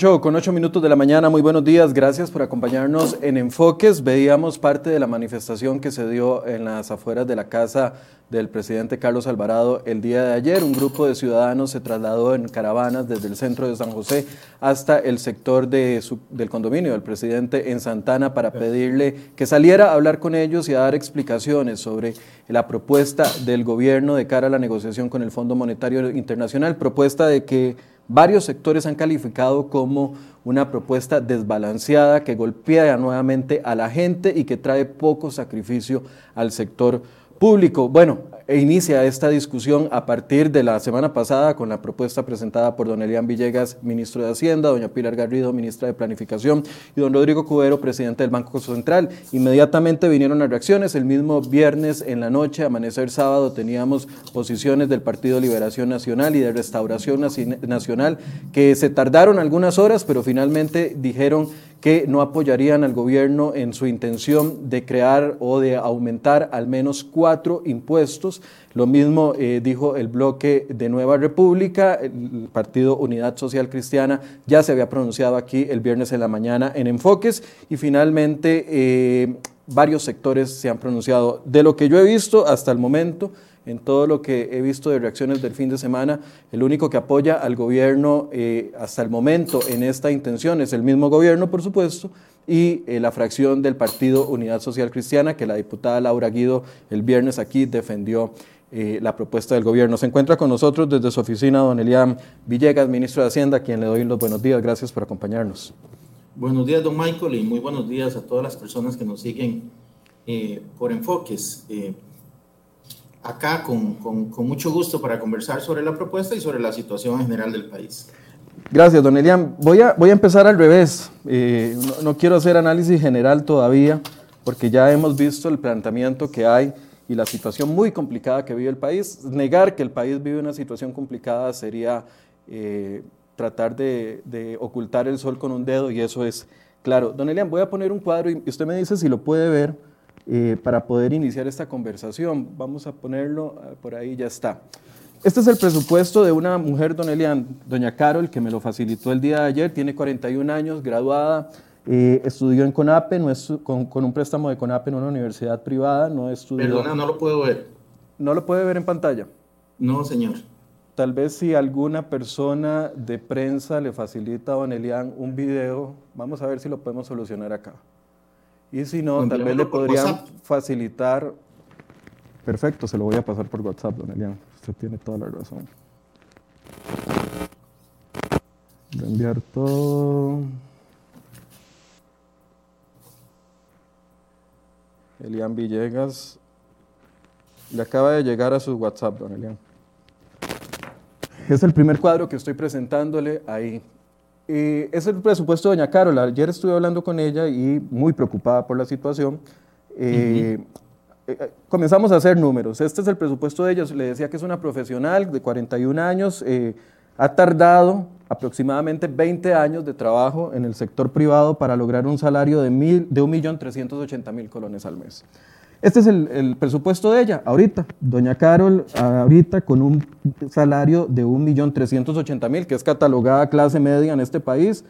8 con 8 minutos de la mañana, muy buenos días, gracias por acompañarnos en Enfoques. Veíamos parte de la manifestación que se dio en las afueras de la casa del presidente Carlos Alvarado el día de ayer. Un grupo de ciudadanos se trasladó en caravanas desde el centro de San José hasta el sector de del condominio del presidente en Santana para pedirle que saliera a hablar con ellos y a dar explicaciones sobre la propuesta del gobierno de cara a la negociación con el Fondo Monetario Internacional, propuesta de que varios sectores han calificado como una propuesta desbalanceada que golpea nuevamente a la gente y que trae poco sacrificio al sector público. Bueno, inicia esta discusión a partir de la semana pasada con la propuesta presentada por don Elian Villegas, ministro de Hacienda, doña Pilar Garrido, ministra de Planificación, y don Rodrigo Cubero, presidente del Banco Central. Inmediatamente vinieron las reacciones. El mismo viernes en la noche, amanecer sábado, teníamos posiciones del Partido Liberación Nacional y de Restauración Nacional que se tardaron algunas horas, pero finalmente dijeron que no apoyarían al gobierno en su intención de crear o de aumentar al menos cuatro impuestos. Lo mismo eh, dijo el bloque de Nueva República, el Partido Unidad Social Cristiana ya se había pronunciado aquí el viernes en la mañana en Enfoques y finalmente eh, varios sectores se han pronunciado. De lo que yo he visto hasta el momento, en todo lo que he visto de reacciones del fin de semana, el único que apoya al gobierno eh, hasta el momento en esta intención es el mismo gobierno, por supuesto, y eh, la fracción del Partido Unidad Social Cristiana, que la diputada Laura Guido el viernes aquí defendió eh, la propuesta del gobierno. Se encuentra con nosotros desde su oficina don Eliam Villegas, ministro de Hacienda, a quien le doy los buenos días. Gracias por acompañarnos. Buenos días, don Michael, y muy buenos días a todas las personas que nos siguen por enfoques acá con, con, mucho gusto para conversar sobre la propuesta y sobre la situación general del país. Gracias, don Elian. Voy a, voy a empezar al revés. Eh, no, quiero hacer análisis general todavía, porque ya hemos visto el planteamiento que hay y la situación muy complicada que vive el país. Negar que el país vive una situación complicada sería eh, tratar de, de, ocultar el sol con un dedo y eso es claro. Don Elian, voy a poner un cuadro y usted me dice si lo puede ver eh, para poder iniciar esta conversación. Vamos a ponerlo ah, por ahí, ya está. Este es el presupuesto de una mujer, don Elian, doña Carol, que me lo facilitó el día de ayer, tiene 41 años, graduada, eh, estudió en CONAPE, no es, con, un préstamo de CONAPE en una universidad privada, no estudió... Perdona, no lo puedo ver. ¿No lo puede ver en pantalla? No, señor. Tal vez si alguna persona de prensa le facilita a don Elian un video, vamos a ver si lo podemos solucionar acá. Y si no, tal vez le podrían facilitar. Perfecto, se lo voy a pasar por WhatsApp, don Elian. Usted tiene toda la razón. Voy a enviar todo. Elian Villegas. Le acaba de llegar a su WhatsApp, don Elian. Es el primer cuadro que estoy presentándole ahí. Eh, es el presupuesto de doña Carola. Ayer estuve hablando con ella y muy preocupada por la situación. Eh, eh, comenzamos a hacer números. Este es el presupuesto de ella. Le decía que es una profesional de 41 años. ha tardado aproximadamente 20 años de trabajo en el sector privado para lograr un salario de, mil, de 1.380.000 colones al mes. Este es el, presupuesto de ella, ahorita. Doña Carol, ahorita con un salario de 1.380.000, que es catalogada clase media en este país,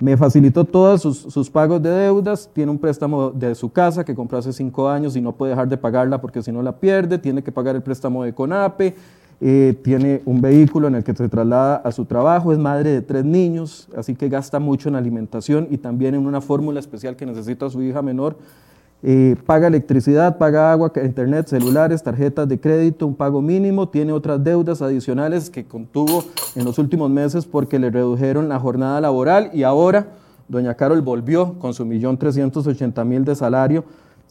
me facilitó todos sus, pagos de deudas, tiene un préstamo de su casa que compró hace cinco años y no puede dejar de pagarla porque si no la pierde, tiene que pagar el préstamo de CONAPE, eh, tiene un vehículo en el que se traslada a su trabajo, es madre de tres niños, así que gasta mucho en alimentación y también en una fórmula especial que necesita su hija menor paga electricidad, paga agua, internet, celulares, tarjetas de crédito, un pago mínimo, tiene otras deudas adicionales que contuvo en los últimos meses porque le redujeron la jornada laboral y ahora doña Carol volvió con su millón trescientos ochenta mil de salario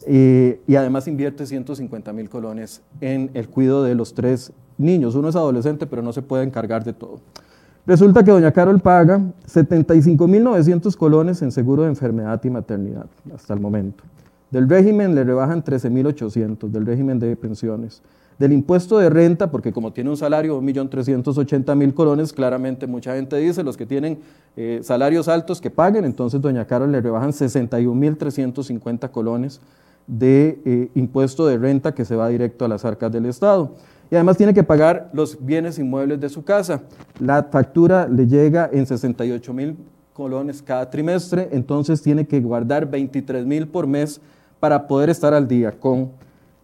eh, y además invierte 150 mil colones en el cuidado de los tres niños. Uno es adolescente, pero no se puede encargar de todo. Resulta que doña Carol paga 75.900 colones en seguro de enfermedad y maternidad hasta el momento. Del régimen le rebajan 13.800 del régimen de pensiones. Del impuesto de renta, porque como tiene un salario de 1.380.000 colones, claramente mucha gente dice, los que tienen eh, salarios altos que paguen, entonces doña Carol le rebajan 61.350 colones de eh, impuesto de renta que se va directo a las arcas del Estado. Y además tiene que pagar los bienes inmuebles de su casa. La factura le llega en 68 mil colones cada trimestre, entonces tiene que guardar 23 mil por mes para poder estar al día con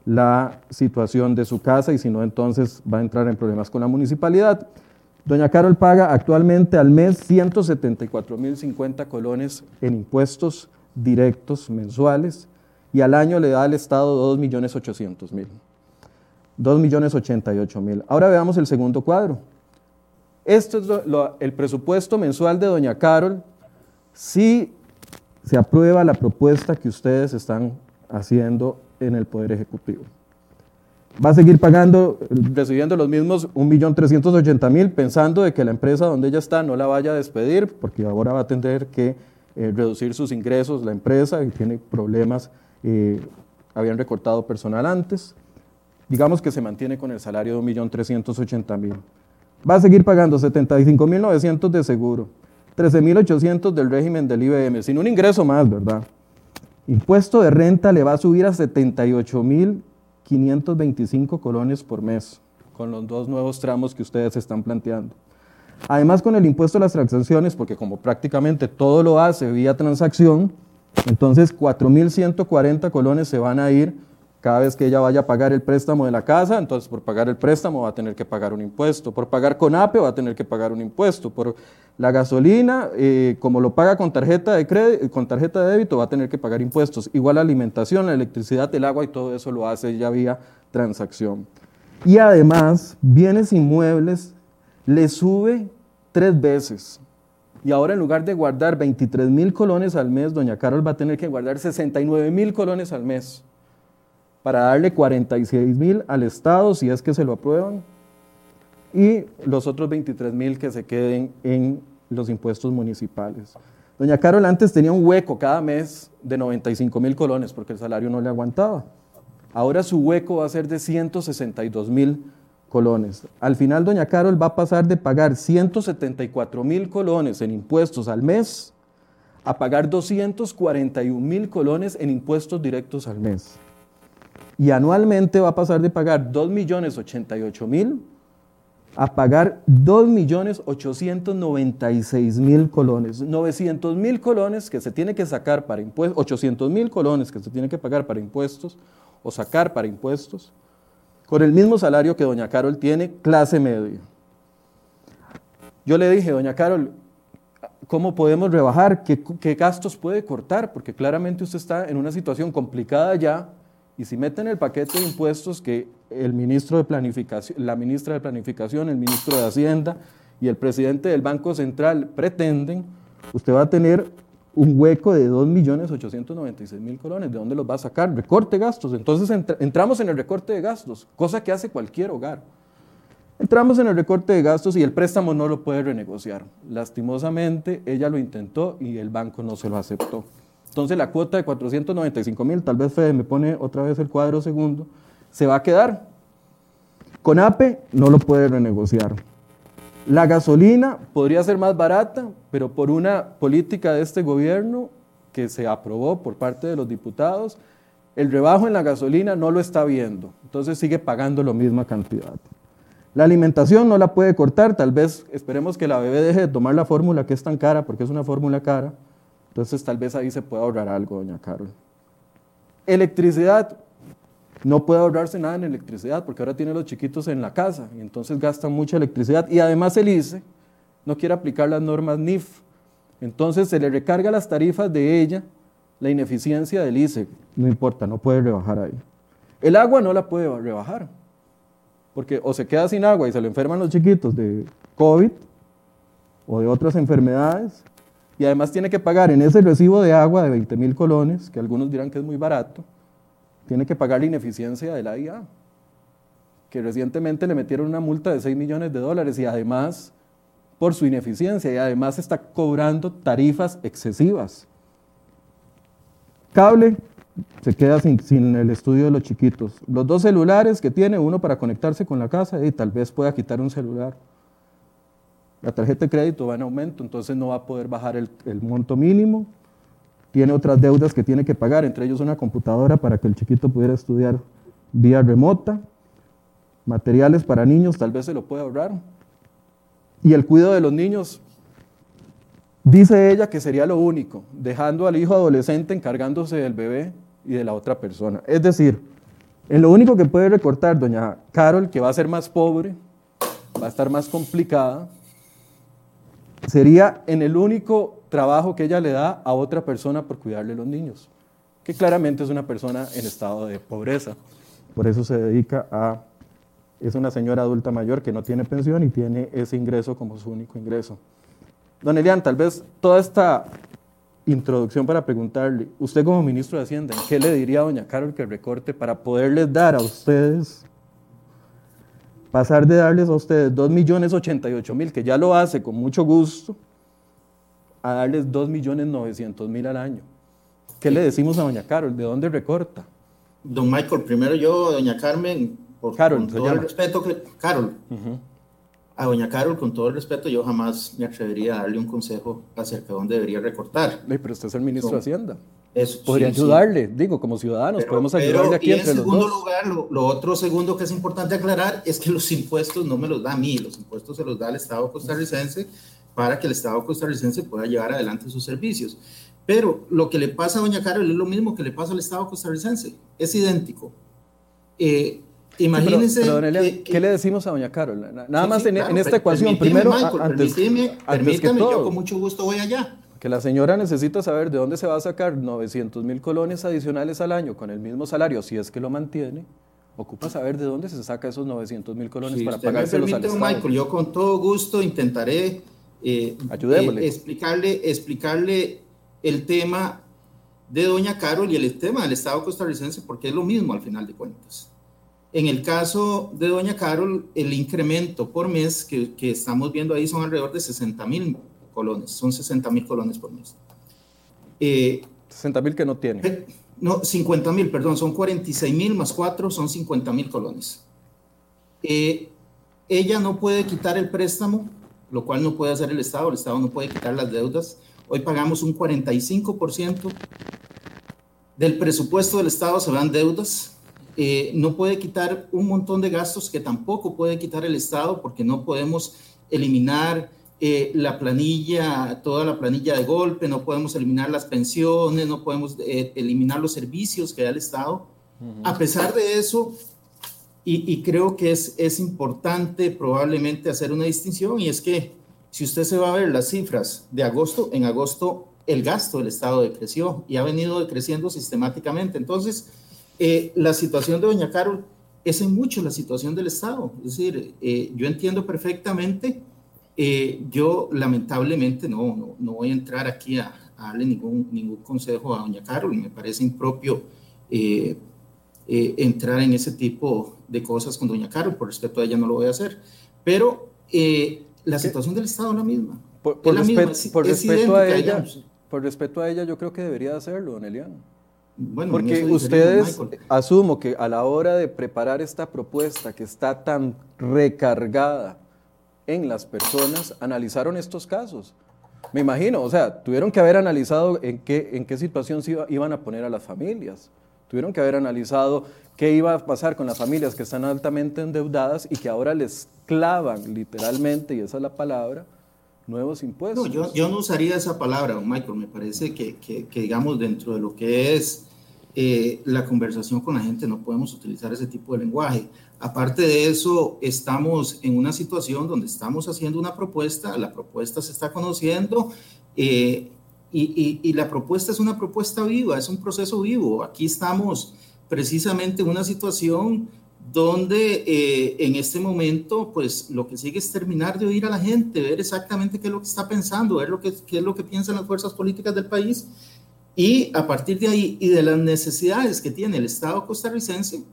la situación de su casa y si no, entonces va a entrar en problemas con la municipalidad. Doña Carol paga actualmente al mes 174 mil 50 colones en impuestos directos mensuales y al año le da al Estado 2 millones 800 mil. 2 millones 88 mil. Ahora veamos el segundo cuadro. Esto es el presupuesto mensual de Doña Carol si se aprueba la propuesta que ustedes están haciendo en el Poder Ejecutivo. Va a seguir pagando, recibiendo los mismos 1.380.000, pensando de que la empresa donde ella está no la vaya a despedir, porque ahora va a tener que eh, reducir sus ingresos la empresa y tiene problemas, eh, habían recortado personal antes. Digamos que se mantiene con el salario de 1.380.000 va a seguir pagando 75.900 de seguro, 13.800 del régimen del IBM, sin un ingreso más, ¿verdad? Impuesto de renta le va a subir a 78.525 colones por mes, con los dos nuevos tramos que ustedes están planteando. Además, con el impuesto a las transacciones, porque como prácticamente todo lo hace vía transacción, entonces 4.140 colones se van a ir cada vez que ella vaya a pagar el préstamo de la casa, entonces por pagar el préstamo va a tener que pagar un impuesto. Por pagar con APE va a tener que pagar un impuesto. Por la gasolina, eh, como lo paga con tarjeta, de crédito, con tarjeta de débito, va a tener que pagar impuestos. Igual la alimentación, la electricidad, el agua y todo eso lo hace ya vía transacción. Y además, bienes inmuebles le sube tres veces. Y ahora en lugar de guardar 23 mil colones al mes, doña Carol va a tener que guardar 69 mil colones al mes para darle 46 mil al Estado si es que se lo aprueban y los otros 23 mil que se queden en los impuestos municipales. Doña Carol antes tenía un hueco cada mes de 95 mil colones porque el salario no le aguantaba. Ahora su hueco va a ser de 162 mil colones. Al final, doña Carol va a pasar de pagar 174 mil colones en impuestos al mes a pagar 241 mil colones en impuestos directos al mes y anualmente va a pasar de pagar 2.088.000 a pagar 2.896.000 colones. 900.000 colones que se tiene que sacar para impuestos, 800.000 colones que se tiene que pagar para impuestos o sacar para impuestos, con el mismo salario que doña Carol tiene, clase media. Yo le dije, doña Carol, ¿cómo podemos rebajar? ¿Qué, ¿Qué, gastos puede cortar? Porque claramente usted está en una situación complicada ya y si meten el paquete de impuestos que el ministro de Planificación, la ministra de Planificación, el ministro de Hacienda y el presidente del Banco Central pretenden, usted va a tener un hueco de 2.896.000 colones. ¿De dónde los va a sacar? Recorte gastos. Entonces entramos en el recorte de gastos, cosa que hace cualquier hogar. Entramos en el recorte de gastos y el préstamo no lo puede renegociar. Lastimosamente, ella lo intentó y el banco no se lo aceptó. Entonces la cuota de 495 mil, tal vez Fede me pone otra vez el cuadro segundo, se va a quedar. Con APE no lo puede renegociar. La gasolina podría ser más barata, pero por una política de este gobierno que se aprobó por parte de los diputados, el rebajo en la gasolina no lo está viendo, entonces sigue pagando la misma cantidad. La alimentación no la puede cortar, tal vez esperemos que la bebé deje de tomar la fórmula que es tan cara, porque es una fórmula cara, entonces tal vez ahí se pueda ahorrar algo, doña Carol. Electricidad. No puede ahorrarse nada en electricidad porque ahora tiene los chiquitos en la casa y entonces gastan mucha electricidad. Y además el ICE no quiere aplicar las normas NIF. Entonces se le recarga las tarifas de ella, la ineficiencia del ICE. No importa, no puede rebajar ahí. El agua no la puede rebajar porque o se queda sin agua y se le enferman los chiquitos de COVID o de otras enfermedades y además tiene que pagar en ese recibo de agua de 20 mil colones, que algunos dirán que es muy barato, tiene que pagar la ineficiencia de la IA, que recientemente le metieron una multa de 6 millones de dólares y además por su ineficiencia y además está cobrando tarifas excesivas. Cable se queda sin, sin, el estudio de los chiquitos. Los dos celulares que tiene, uno para conectarse con la casa y tal vez pueda quitar un celular la tarjeta de crédito va en aumento, entonces no va a poder bajar el, monto mínimo. Tiene otras deudas que tiene que pagar, entre ellos una computadora para que el chiquito pudiera estudiar vía remota. Materiales para niños, tal vez se lo pueda ahorrar. Y el cuidado de los niños Dice ella que sería lo único, dejando al hijo adolescente encargándose del bebé y de la otra persona. Es decir, en lo único que puede recortar doña Carol, que va a ser más pobre, va a estar más complicada, sería en el único trabajo que ella le da a otra persona por cuidarle a los niños, que claramente es una persona en estado de pobreza. Por eso se dedica a... Es una señora adulta mayor que no tiene pensión y tiene ese ingreso como su único ingreso. Don Elian, tal vez toda esta introducción para preguntarle, usted como ministro de Hacienda, ¿qué le diría a doña Carol que recorte para poderles dar a ustedes, pasar de darles a ustedes 2.088.000, que ya lo hace con mucho gusto, a darles 2.900.000 al año? ¿Qué le decimos a doña Carol? ¿De dónde recorta? Don Michael, primero yo, doña Carmen, por Carol, todo el respeto que... Carol. A doña Carol, con todo el respeto, yo jamás me atrevería a darle un consejo acerca de dónde debería recortar. pero usted es el ministro de Hacienda. Eso, Podría ayudarle, digo, como ciudadanos, podemos ayudarle aquí entre los dos. En segundo lugar, lo, otro segundo que es importante aclarar es que los impuestos no me los da a mí, los impuestos se los da al Estado costarricense para que el Estado costarricense pueda llevar adelante sus servicios. Pero lo que le pasa a doña Carol es lo mismo que le pasa al Estado costarricense, es idéntico. Eh, Imagínense. ¿Qué le decimos a doña Carol? Nada más en, esta ecuación. Primero, antes, permítame, yo con mucho gusto voy allá. Que la señora necesita saber de dónde se va a sacar 900 mil colones adicionales al año con el mismo salario, si es que lo mantiene. Ocupa saber de dónde se saca esos 900 mil colones para pagárselos al Estado. Michael, yo con todo gusto intentaré eh, eh, explicarle, explicarle el tema de doña Carol y el tema del Estado costarricense, porque es lo mismo al final de cuentas. En el caso de Doña Carol, el incremento por mes que, que estamos viendo ahí son alrededor de 60 mil colones, son 60 mil colones por mes. Eh, 60 mil que no tiene. No, 50 mil, perdón, son 46 mil más 4, son 50 mil colones. Eh, ella no puede quitar el préstamo, lo cual no puede hacer el Estado, el Estado no puede quitar las deudas. Hoy pagamos un 45% del presupuesto del Estado se van deudas, eh, no puede quitar un montón de gastos que tampoco puede quitar el Estado porque no podemos eliminar eh, la planilla, toda la planilla de golpe, no podemos eliminar las pensiones, no podemos eh, eliminar los servicios que da el Estado. A pesar de eso, y, y, creo que es, es importante probablemente hacer una distinción, y es que si usted se va a ver las cifras de agosto, en agosto el gasto del Estado decreció y ha venido decreciendo sistemáticamente. Entonces, eh, la situación de Doña Carol es en mucho la situación del Estado. Es decir, eh, yo entiendo perfectamente, eh, yo lamentablemente no, no, voy a entrar aquí a, darle ningún, ningún consejo a Doña Carol me parece impropio entrar en ese tipo de cosas con Doña Carol, por respeto a ella no lo voy a hacer. Pero la situación del Estado es la misma. Por, respeto a ella, por respeto a ella, yo creo que debería hacerlo, don Eliano. Porque ustedes, asumo que a la hora de preparar esta propuesta que está tan recargada en las personas, analizaron estos casos. Me imagino, o sea, tuvieron que haber analizado en qué, en qué situación se iban a poner a las familias. Tuvieron que haber analizado qué iba a pasar con las familias que están altamente endeudadas y que ahora les clavan literalmente, y esa es la palabra, nuevos impuestos. No, yo, no usaría esa palabra, Michael. Me parece que, que, que digamos, dentro de lo que es eh, la conversación con la gente, no podemos utilizar ese tipo de lenguaje. Aparte de eso, estamos en una situación donde estamos haciendo una propuesta, la propuesta se está conociendo eh, y, y, la propuesta es una propuesta viva, es un proceso vivo. Aquí estamos precisamente en una situación donde eh, en este momento, pues lo que sigue es terminar de oír a la gente, ver exactamente qué es lo que está pensando, ver lo que, qué es lo que piensan las fuerzas políticas del país y a partir de ahí y de las necesidades que tiene el Estado costarricense,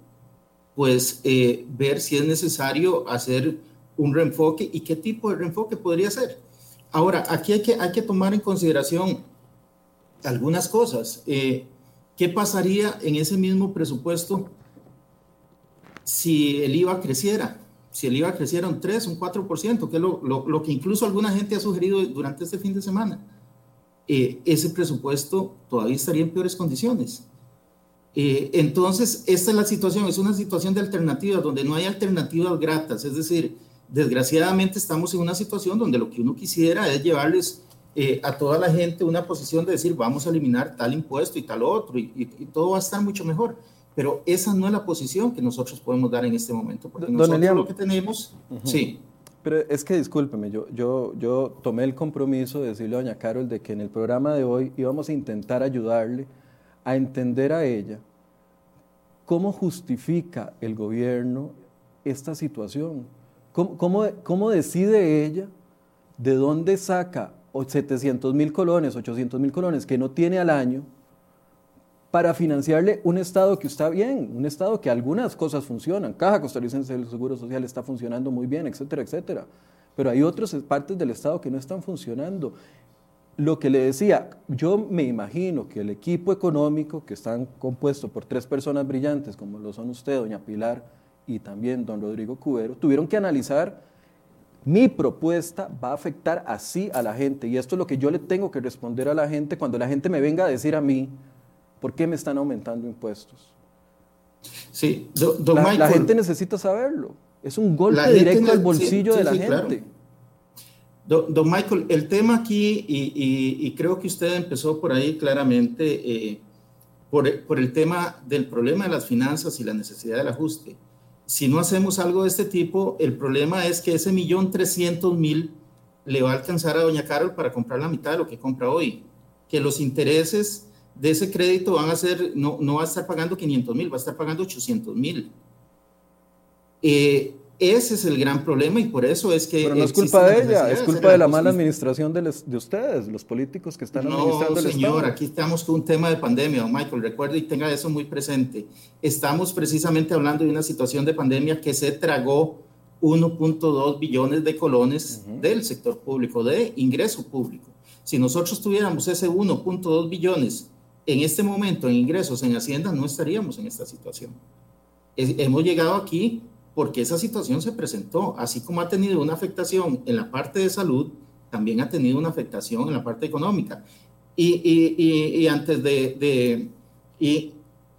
pues eh, ver si es necesario hacer un reenfoque y qué tipo de reenfoque podría ser. Ahora, aquí hay que, hay que tomar en consideración algunas cosas. Eh, ¿Qué pasaría en ese mismo presupuesto si el IVA creciera? Si el IVA creciera un 3, un 4%, que es lo, lo, lo que incluso alguna gente ha sugerido durante este fin de semana eh, ese presupuesto todavía estaría en peores condiciones. Eh, entonces, esta es la situación, es una situación de alternativas, donde no hay alternativas gratas, es decir, desgraciadamente estamos en una situación donde lo que uno quisiera es llevarles eh, a toda la gente una posición de decir vamos a eliminar tal impuesto y tal otro y, todo va a estar mucho mejor. Pero esa no es la posición que nosotros podemos dar en este momento, porque nosotros lo que tenemos, sí. Pero es que discúlpeme, yo, tomé el compromiso de decirle a doña Carol de que en el programa de hoy íbamos a intentar ayudarle a entender a ella cómo justifica el gobierno esta situación. ¿Cómo, cómo, cómo decide ella de dónde saca 700 mil colones, 800 mil colones que no tiene al año para financiarle un Estado que está bien, un Estado que algunas cosas funcionan. Caja Costarricense del Seguro Social está funcionando muy bien, etcétera, etcétera. Pero hay otras partes del Estado que no están funcionando. Lo que le decía, yo me imagino que el equipo económico, que están compuesto por tres personas brillantes, como lo son usted, doña Pilar, y también don Rodrigo Cubero, tuvieron que analizar mi propuesta va a afectar así a la gente. Y esto es lo que yo le tengo que responder a la gente cuando la gente me venga a decir a mí, ¿por qué me están aumentando impuestos? Sí, la, gente necesita saberlo. Es un golpe directo al bolsillo de la gente. Don, Michael, el tema aquí, y, creo que usted empezó por ahí claramente, eh, por, por el tema del problema de las finanzas y la necesidad del ajuste si no hacemos algo de este tipo, el problema es que ese millón trescientos mil le va a alcanzar a doña Carol para comprar la mitad de lo que compra hoy. Que los intereses de ese crédito van a ser, no, no va a estar pagando 500 mil, va a estar pagando 800 mil. Eh, ese es el gran problema y por eso es que... Pero no es culpa de ella, es culpa de la mala administración de, de, ustedes, los políticos que están administrando el señor, aquí estamos con un tema de pandemia, don Michael, recuerde y tenga eso muy presente. Estamos precisamente hablando de una situación de pandemia que se tragó 1.2 billones de colones del sector público, de ingreso público. Si nosotros tuviéramos ese 1.2 billones en este momento en ingresos en Hacienda, no estaríamos en esta situación. hemos llegado aquí porque esa situación se presentó, así como ha tenido una afectación en la parte de salud, también ha tenido una afectación en la parte económica. Y, y, y, antes de... de y,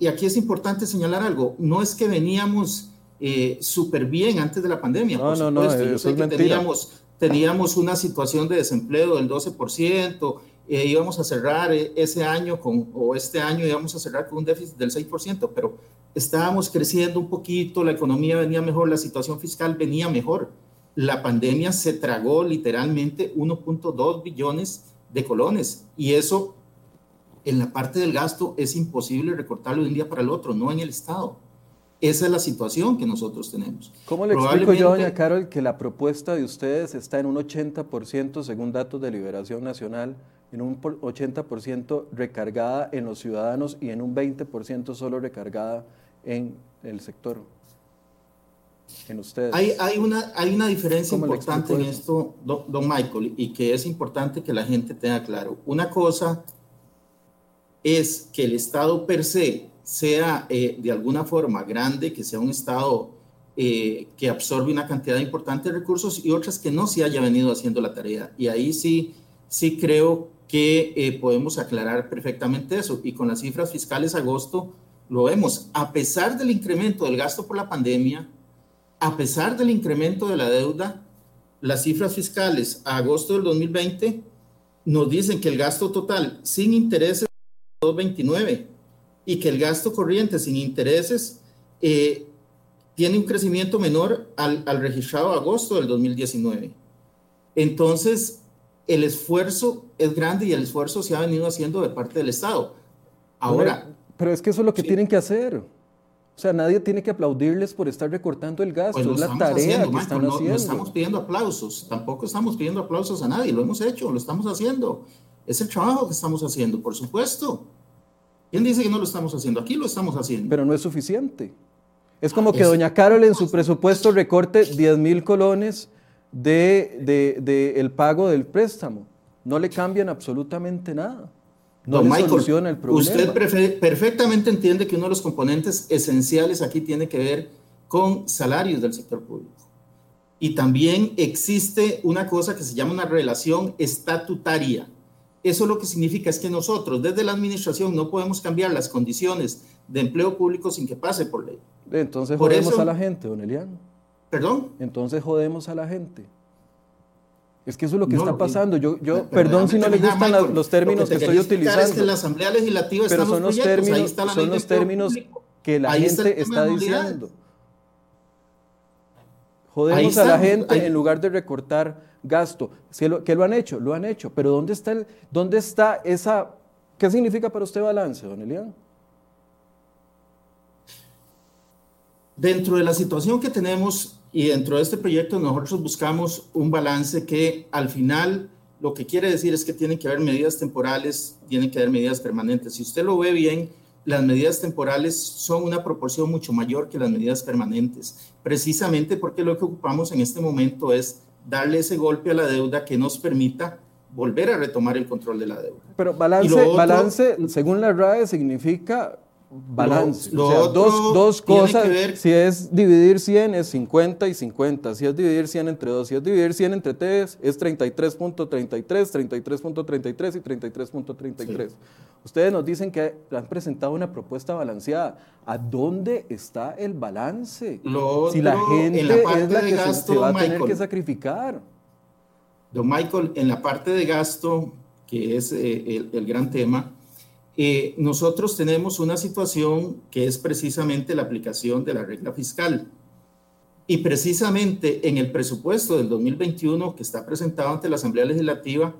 aquí es importante señalar algo, no es que veníamos eh, súper bien antes de la pandemia, no, no, no, eso es que teníamos, teníamos una situación de desempleo del 12%, eh, íbamos a cerrar eh, ese año con, o este año íbamos a cerrar con un déficit del 6%, pero estábamos creciendo un poquito, la economía venía mejor, la situación fiscal venía mejor. La pandemia se tragó literalmente 1.2 billones de colones y eso en la parte del gasto es imposible recortarlo de un día para el otro, no en el Estado. Esa es la situación que nosotros tenemos. ¿Cómo le explico yo, doña Carol, que la propuesta de ustedes está en un 80% según datos de Liberación Nacional, en un 80% recargada en los ciudadanos y en un 20% solo recargada en el sector, en ustedes. Hay, hay, una, hay una diferencia importante en esto, don, Michael, y que es importante que la gente tenga claro. Una cosa es que el Estado per se sea eh, de alguna forma grande, que sea un Estado eh, que absorbe una cantidad importante de recursos y otras que no se haya venido haciendo la tarea. Y ahí sí, sí creo que eh, podemos aclarar perfectamente eso. Y con las cifras fiscales agosto lo vemos, a pesar del incremento del gasto por la pandemia, a pesar del incremento de la deuda, las cifras fiscales a agosto del 2020 nos dicen que el gasto total sin intereses es 229 y que el gasto corriente sin intereses eh, tiene un crecimiento menor al, al registrado agosto del 2019. Entonces, el esfuerzo es grande y el esfuerzo se ha venido haciendo de parte del Estado. Ahora, pero es que eso es lo que tienen que hacer. O sea, nadie tiene que aplaudirles por estar recortando el gasto. Pues es la tarea que están haciendo. No estamos pidiendo aplausos, tampoco estamos pidiendo aplausos a nadie. Lo hemos hecho, lo estamos haciendo. Es el trabajo que estamos haciendo, por supuesto. ¿Quién dice que no lo estamos haciendo? Aquí lo estamos haciendo. Pero no es suficiente. Es como que doña Carol en su presupuesto recorte 10 mil colones de, de, de el pago del préstamo. No le cambian absolutamente nada. No Michael, el problema. Usted perfectamente entiende que uno de los componentes esenciales aquí tiene que ver con salarios del sector público. Y también existe una cosa que se llama una relación estatutaria. Eso lo que significa es que nosotros desde la administración no podemos cambiar las condiciones de empleo público sin que pase por ley. Entonces jodemos a la gente, don Eliano. ¿Perdón? Entonces jodemos a la gente. Es que eso es lo que está pasando. Yo, yo perdón si no le gustan los términos que, estoy utilizando. Es que la Asamblea Legislativa pero son los, términos, son los términos que la gente está diciendo. Jodemos a la gente en lugar de recortar gasto. ¿Qué lo han hecho? Lo han hecho. Pero ¿dónde está, el, dónde está esa... ¿Qué significa para usted balance, don Elian? Dentro de la situación que tenemos y dentro de este proyecto nosotros buscamos un balance que al final lo que quiere decir es que tienen que haber medidas temporales, tienen que haber medidas permanentes. Si usted lo ve bien, las medidas temporales son una proporción mucho mayor que las medidas permanentes, precisamente porque lo que ocupamos en este momento es darle ese golpe a la deuda que nos permita volver a retomar el control de la deuda. Pero balance, balance según la RAE, significa balance. dos, dos cosas, si es dividir 100 es 50 y 50, si es dividir 100 entre 2, si es dividir 100 entre 3 es 33.33, 33.33 y 33.33. Ustedes nos dicen que han presentado una propuesta balanceada. ¿A dónde está el balance? si la gente es la que se, va a tener que sacrificar. Don Michael, en la parte de gasto, que es eh, el gran tema, eh, nosotros tenemos una situación que es precisamente la aplicación de la regla fiscal. Y precisamente en el presupuesto del 2021 que está presentado ante la Asamblea Legislativa,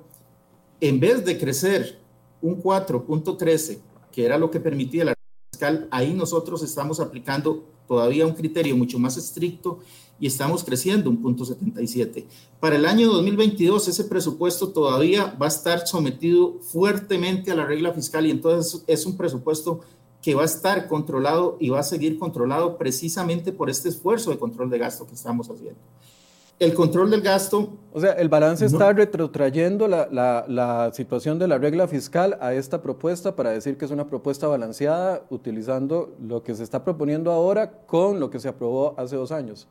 en vez de crecer un 4.13, que era lo que permitía la regla fiscal, ahí nosotros estamos aplicando todavía un criterio mucho más estricto y estamos creciendo un punto 77. Para el año 2022 ese presupuesto todavía va a estar sometido fuertemente a la regla fiscal y entonces es un presupuesto que va a estar controlado y va a seguir controlado precisamente por este esfuerzo de control de gasto que estamos haciendo. El control del gasto... O sea, el balance está retrotrayendo la, la, la, situación de la regla fiscal a esta propuesta para decir que es una propuesta balanceada utilizando lo que se está proponiendo ahora con lo que se aprobó hace dos años.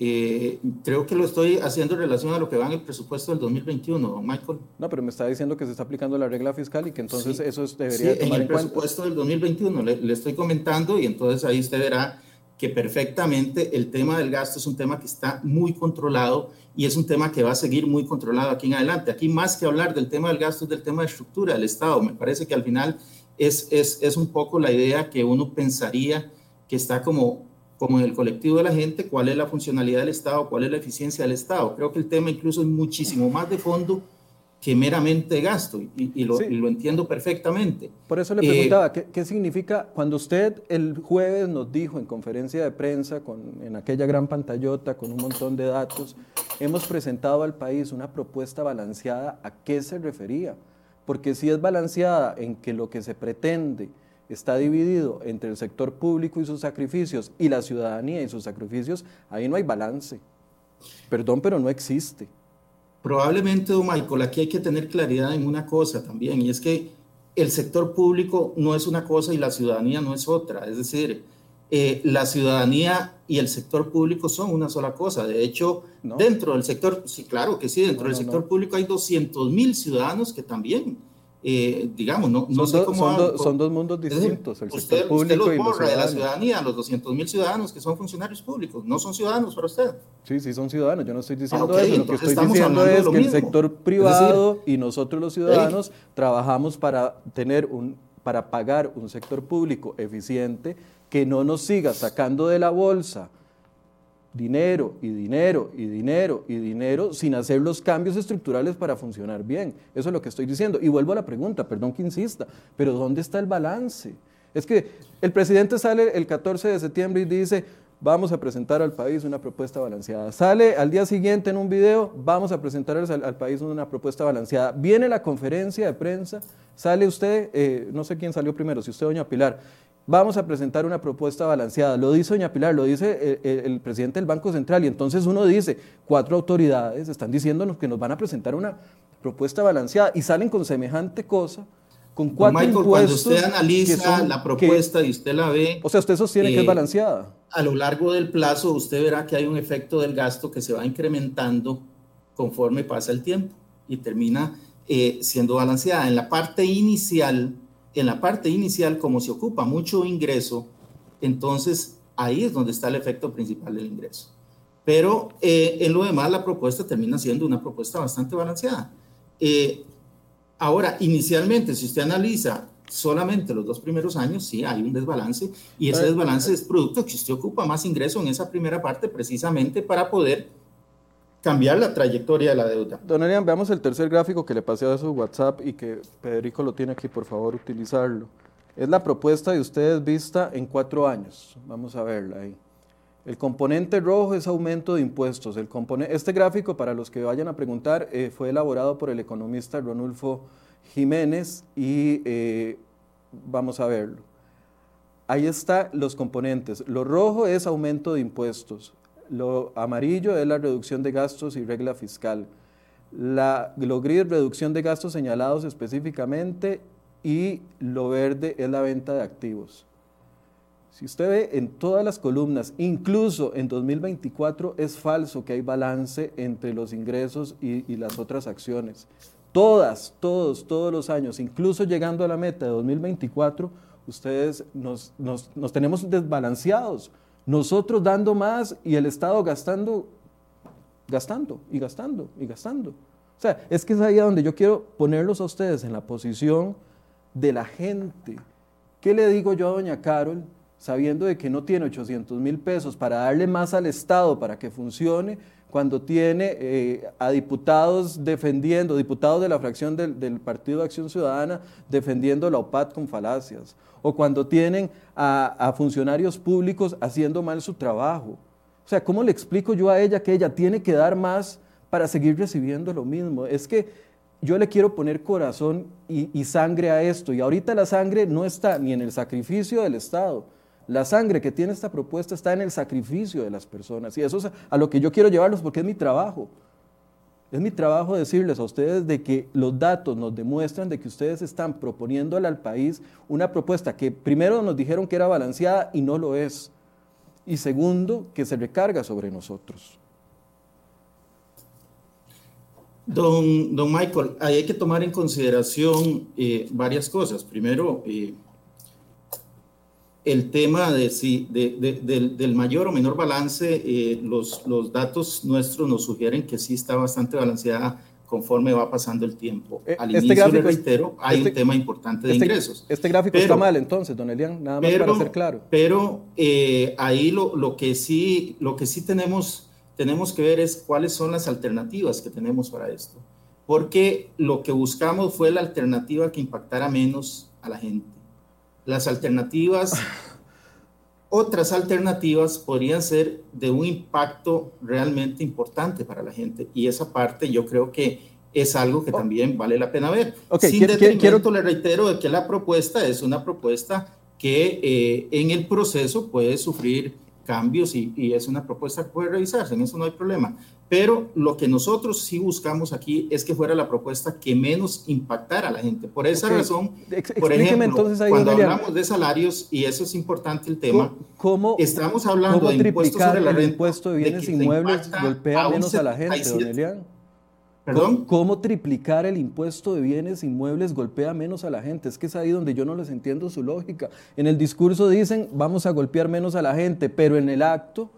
Eh, creo que lo estoy haciendo en relación a lo que va en el presupuesto del 2021, Michael. No, pero me está diciendo que se está aplicando la regla fiscal y que entonces eso debería sí, en el presupuesto del 2021 le, le, estoy comentando y entonces ahí usted verá que perfectamente el tema del gasto es un tema que está muy controlado y es un tema que va a seguir muy controlado aquí en adelante. Aquí más que hablar del tema del gasto es del tema de estructura del Estado. Me parece que al final es, es, es un poco la idea que uno pensaría que está como como en el colectivo de la gente, cuál es la funcionalidad del Estado, cuál es la eficiencia del Estado. Creo que el tema incluso es muchísimo más de fondo que meramente gasto y, lo, entiendo perfectamente. Por eso le preguntaba, eh, ¿qué, significa cuando usted el jueves nos dijo en conferencia de prensa, con, en aquella gran pantallota con un montón de datos, hemos presentado al país una propuesta balanceada, ¿a qué se refería? Porque si es balanceada en que lo que se pretende está dividido entre el sector público y sus sacrificios y la ciudadanía y sus sacrificios, ahí no hay balance. Perdón, pero no existe. Probablemente, don Michael, aquí hay que tener claridad en una cosa también, y es que el sector público no es una cosa y la ciudadanía no es otra. Es decir, eh, la ciudadanía y el sector público son una sola cosa. De hecho, dentro del sector, sí, claro que sí, dentro del sector público hay 200 mil ciudadanos que también eh, digamos, no, no sé cómo... Son, dos mundos distintos, el usted, sector público usted los borra de la ciudadanía, los 200 mil ciudadanos que son funcionarios públicos, no son ciudadanos para usted. Sí, sí son ciudadanos, yo no estoy diciendo eso, lo que estoy diciendo es que el sector privado y nosotros los ciudadanos trabajamos para tener un para pagar un sector público eficiente que no nos siga sacando de la bolsa dinero y dinero y dinero y dinero sin hacer los cambios estructurales para funcionar bien. Eso es lo que estoy diciendo. Y vuelvo a la pregunta, perdón que insista, pero ¿dónde está el balance? Es que el presidente sale el 14 de septiembre y dice, vamos a presentar al país una propuesta balanceada. Sale al día siguiente en un video, vamos a presentar al, país una propuesta balanceada. Viene la conferencia de prensa, sale usted, eh, no sé quién salió primero, si usted doña Pilar, vamos a presentar una propuesta balanceada. Lo dice doña Pilar, lo dice el, presidente del Banco Central y entonces uno dice, cuatro autoridades están diciéndonos que nos van a presentar una propuesta balanceada y salen con semejante cosa. Con cuatro Michael, cuando usted analiza la propuesta y usted la ve... O sea, usted sostiene que es eh, balanceada. A lo largo del plazo usted verá que hay un efecto del gasto que se va incrementando conforme pasa el tiempo y termina eh, siendo balanceada. En la parte inicial en la parte inicial, como se ocupa mucho ingreso, entonces ahí es donde está el efecto principal del ingreso. Pero eh, en lo demás, la propuesta termina siendo una propuesta bastante balanceada. Eh, ahora, inicialmente, si usted analiza solamente los dos primeros años, sí, hay un desbalance y ese desbalance es producto que usted ocupa más ingreso en esa primera parte precisamente para poder cambiar la trayectoria de la deuda. Don Elian, veamos el tercer gráfico que le pasé a su WhatsApp y que Federico lo tiene aquí, por favor, utilizarlo. Es la propuesta de ustedes vista en cuatro años. Vamos a verla ahí. El componente rojo es aumento de impuestos. El este gráfico, para los que vayan a preguntar, eh, fue elaborado por el economista Ronulfo Jiménez y eh, vamos a verlo. Ahí están los componentes. Lo rojo es aumento de impuestos. Lo amarillo es la reducción de gastos y regla fiscal. La, lo gris, reducción de gastos señalados específicamente y lo verde es la venta de activos. Si usted ve en todas las columnas, incluso en 2024, es falso que hay balance entre los ingresos y, las otras acciones. Todas, todos, todos los años, incluso llegando a la meta de 2024, ustedes nos, nos tenemos desbalanceados. Nosotros dando más y el Estado gastando, gastando y gastando y gastando. O sea, es que es ahí donde yo quiero ponerlos a ustedes en la posición de la gente. ¿Qué le digo yo a doña Carol sabiendo de que no tiene 800 mil pesos para darle más al Estado para que funcione, cuando tiene eh, a diputados defendiendo, diputados de la fracción del, Partido Acción Ciudadana defendiendo la OPAT con falacias, o cuando tienen a, funcionarios públicos haciendo mal su trabajo. O sea, ¿cómo le explico yo a ella que ella tiene que dar más para seguir recibiendo lo mismo? Es que yo le quiero poner corazón y, sangre a esto. Y ahorita la sangre no está ni en el sacrificio del Estado, la sangre que tiene esta propuesta está en el sacrificio de las personas. Y eso es a lo que yo quiero llevarlos porque es mi trabajo. Es mi trabajo decirles a ustedes de que los datos nos demuestran de que ustedes están proponiéndole al país una propuesta que primero nos dijeron que era balanceada y no lo es. Y segundo, que se recarga sobre nosotros. Don, don Michael, hay que tomar en consideración eh, varias cosas. Primero, eh, el tema de si, del, mayor o menor balance, eh, los, los datos nuestros nos sugieren que sí está bastante balanceada conforme va pasando el tiempo. Eh, Al este inicio, gráfico, reitero, hay un este tema importante de este, ingresos. Este gráfico está mal entonces, don Elian, nada más para ser claro. Pero eh, ahí lo, lo, que sí, lo que sí tenemos, tenemos que ver es cuáles son las alternativas que tenemos para esto. Porque lo que buscamos fue la alternativa que impactara menos a la gente las alternativas, otras alternativas podrían ser de un impacto realmente importante para la gente. Y esa parte yo creo que es algo que oh. también vale la pena ver. Sin detrimento, le reitero de que la propuesta es una propuesta que eh, en el proceso puede sufrir cambios y, y, es una propuesta que puede revisarse, en eso no hay problema. Pero lo que nosotros sí buscamos aquí es que fuera la propuesta que menos impactara a la gente. Por esa razón, por ejemplo, entonces cuando hablamos de salarios, y eso es importante el tema, ¿cómo, estamos hablando de impuestos sobre la renta, el impuesto de bienes inmuebles golpea menos a la gente, don? ¿Perdón? ¿Cómo triplicar el impuesto de bienes inmuebles golpea menos a la gente? Es que es ahí donde yo no les entiendo su lógica. En el discurso dicen, vamos a golpear menos a la gente, pero en el acto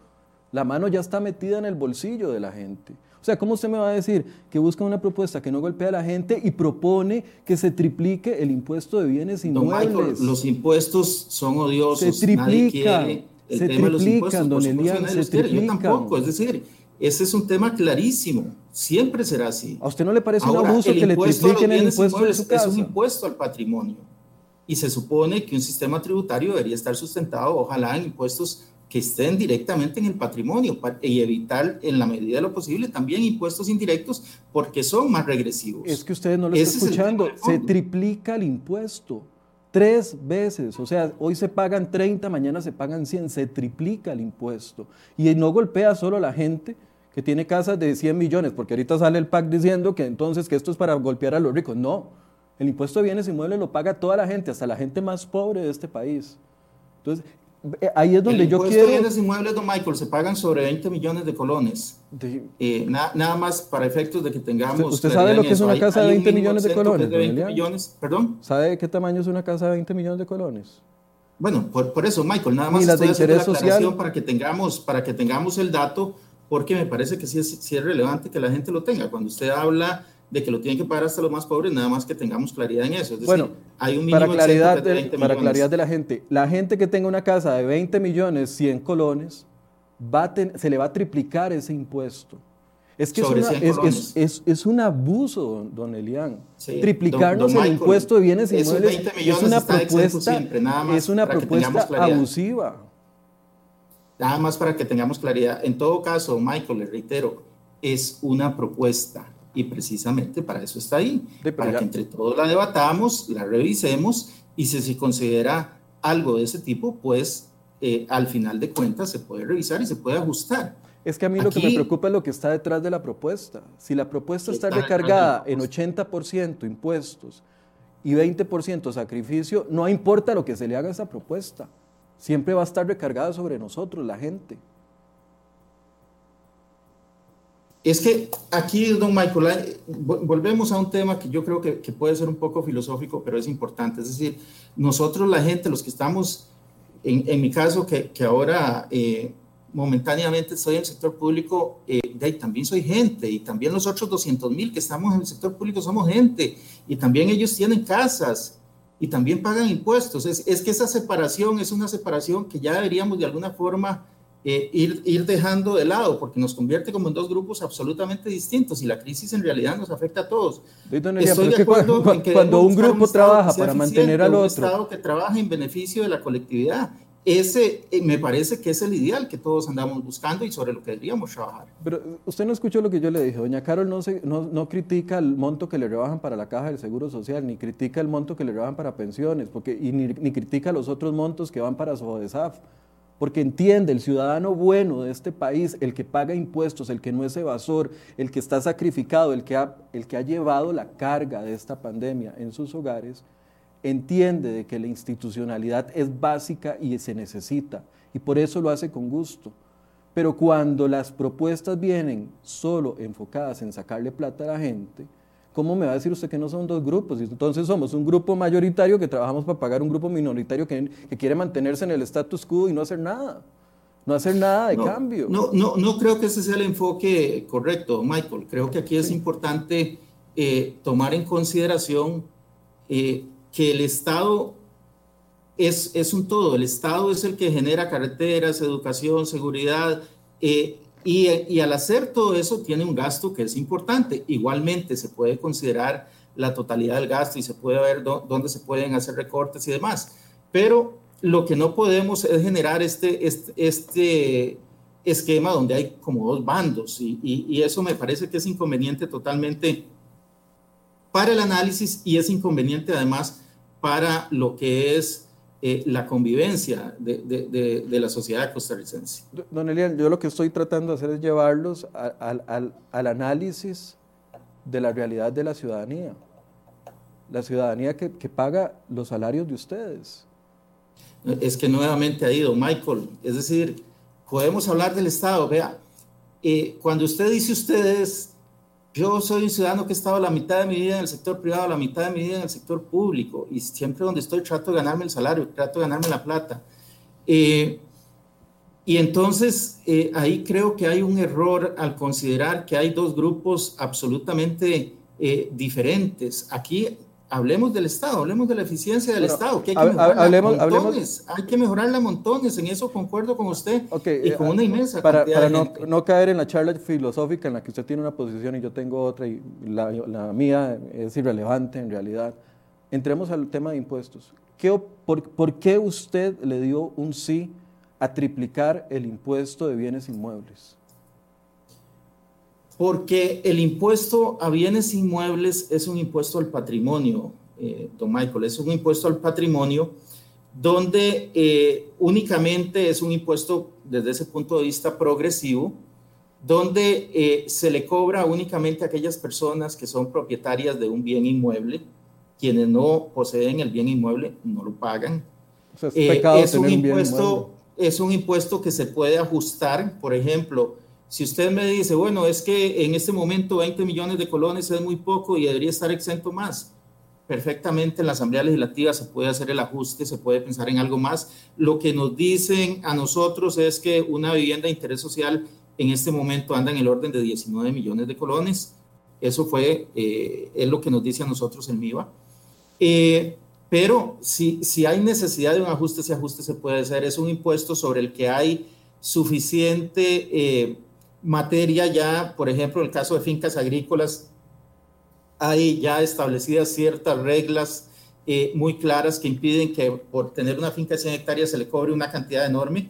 la mano ya está metida en el bolsillo de la gente. O sea, ¿cómo usted me va a decir que busca una propuesta que no golpea a la gente y propone que se triplique el impuesto de bienes inmuebles? los impuestos son odiosos. Se triplican. se triplican, don Elian, se triplican. Yo tampoco, es decir, ese es un tema clarísimo. Siempre será así. ¿A usted no le parece un abuso que le tripliquen el impuesto de su casa? Es un impuesto al patrimonio. Y se supone que un sistema tributario debería estar sustentado, ojalá, en impuestos que estén directamente en el patrimonio y evitar en la medida de lo posible también impuestos indirectos porque son más regresivos. Es que ustedes no lo están escuchando, se triplica el impuesto tres veces, o sea, hoy se pagan 30, mañana se pagan 100, se triplica el impuesto y no golpea solo a la gente que tiene casas de 100 millones, porque ahorita sale el PAC diciendo que entonces que esto es para golpear a los ricos, no, el impuesto de bienes inmuebles lo paga toda la gente, hasta la gente más pobre de este país. Entonces, eh, ahí es donde yo quiero... Los bienes inmuebles, don Michael, se pagan sobre 20 millones de colones. Eh, nada más para efectos de que tengamos... ¿Usted, sabe lo que es una casa de 20 millones de colones? De 20 millones, ¿Perdón? ¿Sabe de qué tamaño es una casa de 20 millones de colones? Bueno, por, por eso, Michael, nada más estoy haciendo la aclaración para que, tengamos, para que tengamos el dato porque me parece que sí es, sí es relevante que la gente lo tenga. Cuando usted habla de que lo tienen que pagar hasta los más pobres, nada más que tengamos claridad en eso. Es decir, bueno, hay un para claridad, de, para claridad de la gente, la gente que tenga una casa de 20 millones, 100 colones, va se le va a triplicar ese impuesto. Es que es, es, es, un abuso, don Elian. Triplicarnos el impuesto de bienes inmuebles es una propuesta, es una propuesta abusiva. Nada más para que tengamos claridad. En todo caso, Michael, le reitero, es una propuesta y precisamente para eso está ahí, para que entre todos la debatamos, la revisemos y si se considera algo de ese tipo, pues eh, al final de cuentas se puede revisar y se puede ajustar. Es que a mí lo que me preocupa es lo que está detrás de la propuesta. Si la propuesta está, recargada en 80% impuestos y 20% sacrificio, no importa lo que se le haga a esa propuesta. Siempre va a estar recargada sobre nosotros, la gente. Es que aquí, don Michael, volvemos a un tema que yo creo que, puede ser un poco filosófico, pero es importante. Es decir, nosotros, la gente, los que estamos, en, mi caso, que, ahora eh, momentáneamente estoy en el sector público, eh, también soy gente y también los otros 200 mil que estamos en el sector público somos gente y también ellos tienen casas y también pagan impuestos. Es, es que esa separación es una separación que ya deberíamos de alguna forma eh, ir, ir dejando de lado porque nos convierte como en dos grupos absolutamente distintos y la crisis en realidad nos afecta a todos. Estoy de acuerdo cuando, en que cuando un grupo trabaja para mantener al otro. Un Estado que trabaja en beneficio de la colectividad ese eh, me parece que es el ideal que todos andamos buscando y sobre lo que deberíamos trabajar. Pero usted no escuchó lo que yo le dije. Doña Carol no, no, no, critica el monto que le rebajan para la caja del Seguro Social, ni critica el monto que le rebajan para pensiones, porque, y ni, ni critica los otros montos que van para SODESAF. Porque entiende el ciudadano bueno de este país, el que paga impuestos, el que no es evasor, el que está sacrificado, el que ha, el que ha llevado la carga de esta pandemia en sus hogares, entiende de que la institucionalidad es básica y se necesita, y por eso lo hace con gusto. Pero cuando las propuestas vienen solo enfocadas en sacarle plata a la gente, ¿cómo me va a decir usted que no son dos grupos? Entonces somos un grupo mayoritario que trabajamos para pagar un grupo minoritario que, quiere mantenerse en el status quo y no hacer nada. No hacer nada de cambio. No, no, no creo que ese sea el enfoque correcto, Michael. Creo que aquí es importante eh, tomar en consideración eh, que el Estado es, es, un todo. El Estado es el que genera carreteras, educación, seguridad, eh, y, y, al hacer todo eso tiene un gasto que es importante. Igualmente se puede considerar la totalidad del gasto y se puede ver dónde se pueden hacer recortes y demás. Pero lo que no podemos es generar este, este, este esquema donde hay como dos bandos y, y, y eso me parece que es inconveniente totalmente para el análisis y es inconveniente además para lo que es eh, la convivencia de, de, de, la sociedad costarricense. Don Elian, yo lo que estoy tratando de hacer es llevarlos al, al, al análisis de la realidad de la ciudadanía. La ciudadanía que, que, paga los salarios de ustedes. Es que nuevamente ha ido Michael. Es decir, podemos hablar del Estado. Vea, eh, cuando usted dice ustedes, yo soy un ciudadano que he estado la mitad de mi vida en el sector privado, la mitad de mi vida en el sector público, y siempre donde estoy trato de ganarme el salario, trato de ganarme la plata. Eh, y entonces eh, ahí creo que hay un error al considerar que hay dos grupos absolutamente eh, diferentes. Aquí hablemos del Estado, hablemos de la eficiencia del Estado, que hay que hablemos, montones, hay que mejorarla montones, en eso concuerdo con usted y con una inmensa Para, para no, no, caer en la charla filosófica en la que usted tiene una posición y yo tengo otra y la, la mía es irrelevante en realidad, entremos al tema de impuestos. ¿Qué, por, ¿Por qué usted le dio un sí a triplicar el impuesto de bienes inmuebles? Porque el impuesto a bienes inmuebles es un impuesto al patrimonio, eh, don Michael, es un impuesto al patrimonio donde eh, únicamente es un impuesto desde ese punto de vista progresivo, donde eh, se le cobra únicamente a aquellas personas que son propietarias de un bien inmueble, quienes no poseen el bien inmueble no lo pagan. es, un impuesto, es un impuesto que se puede ajustar, por ejemplo, si usted me dice, bueno, es que en este momento 20 millones de colones es muy poco y debería estar exento más, perfectamente en la Asamblea Legislativa se puede hacer el ajuste, se puede pensar en algo más. Lo que nos dicen a nosotros es que una vivienda de interés social en este momento anda en el orden de 19 millones de colones. Eso fue, eh, es lo que nos dice a nosotros el MIVA. Eh, pero si, si hay necesidad de un ajuste, ese ajuste se puede hacer. Es un impuesto sobre el que hay suficiente eh, materia ya, por ejemplo, en el caso de fincas agrícolas, hay ya establecidas ciertas reglas eh, muy claras que impiden que por tener una finca de 100 hectáreas se le cobre una cantidad enorme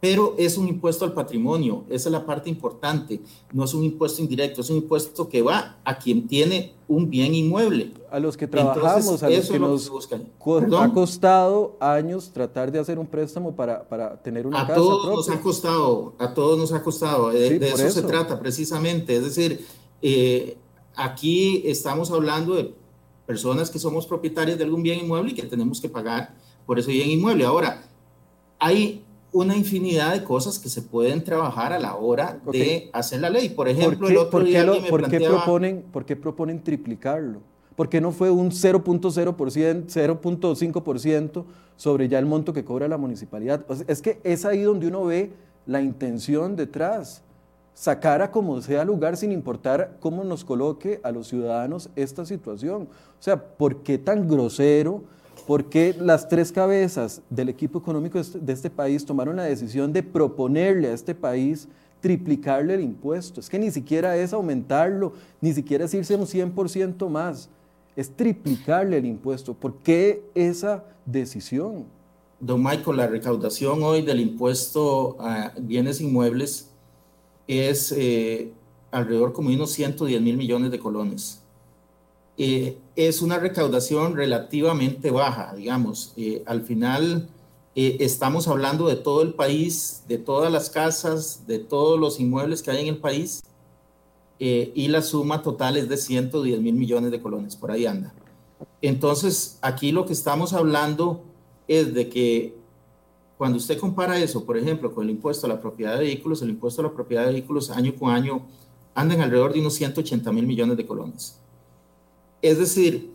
pero es un impuesto al patrimonio, esa es la parte importante, no es un impuesto indirecto, es un impuesto que va a quien tiene un bien inmueble. A los que trabajamos, a los que nos ha costado años tratar de hacer un préstamo para, para tener una a casa todos nos ha costado, a todos nos ha costado, de, eso, se trata precisamente, es decir, eh, aquí estamos hablando de personas que somos propietarias de algún bien inmueble y que tenemos que pagar por ese bien inmueble. Ahora, hay una infinidad de cosas que se pueden trabajar a la hora de hacer la ley. Por ejemplo, el otro día me ¿por qué proponen, ¿Por qué proponen triplicarlo? ¿Por qué no fue un 0.0%, 0.5% sobre ya el monto que cobra la municipalidad? es que es ahí donde uno ve la intención detrás. Sacar a como sea lugar sin importar cómo nos coloque a los ciudadanos esta situación. O sea, ¿por qué tan grosero? ¿Por qué las tres cabezas del equipo económico este, de este país tomaron la decisión de proponerle a este país triplicarle el impuesto? Es que ni siquiera es aumentarlo, ni siquiera es irse un 100% más, es triplicarle el impuesto. ¿Por qué esa decisión? Don Michael, la recaudación hoy del impuesto a bienes inmuebles es eh, alrededor como unos 110 mil millones de colones. Eh, es una recaudación relativamente baja, digamos. Eh, al final eh, estamos hablando de todo el país, de todas las casas, de todos los inmuebles que hay en el país, y la suma total es de 110 mil millones de colones, por ahí anda. Entonces, aquí lo que estamos hablando es de que cuando usted compara eso, por ejemplo, con el impuesto a la propiedad de vehículos, el impuesto a la propiedad de vehículos año con año andan alrededor de unos 180 mil millones de colones. Es decir,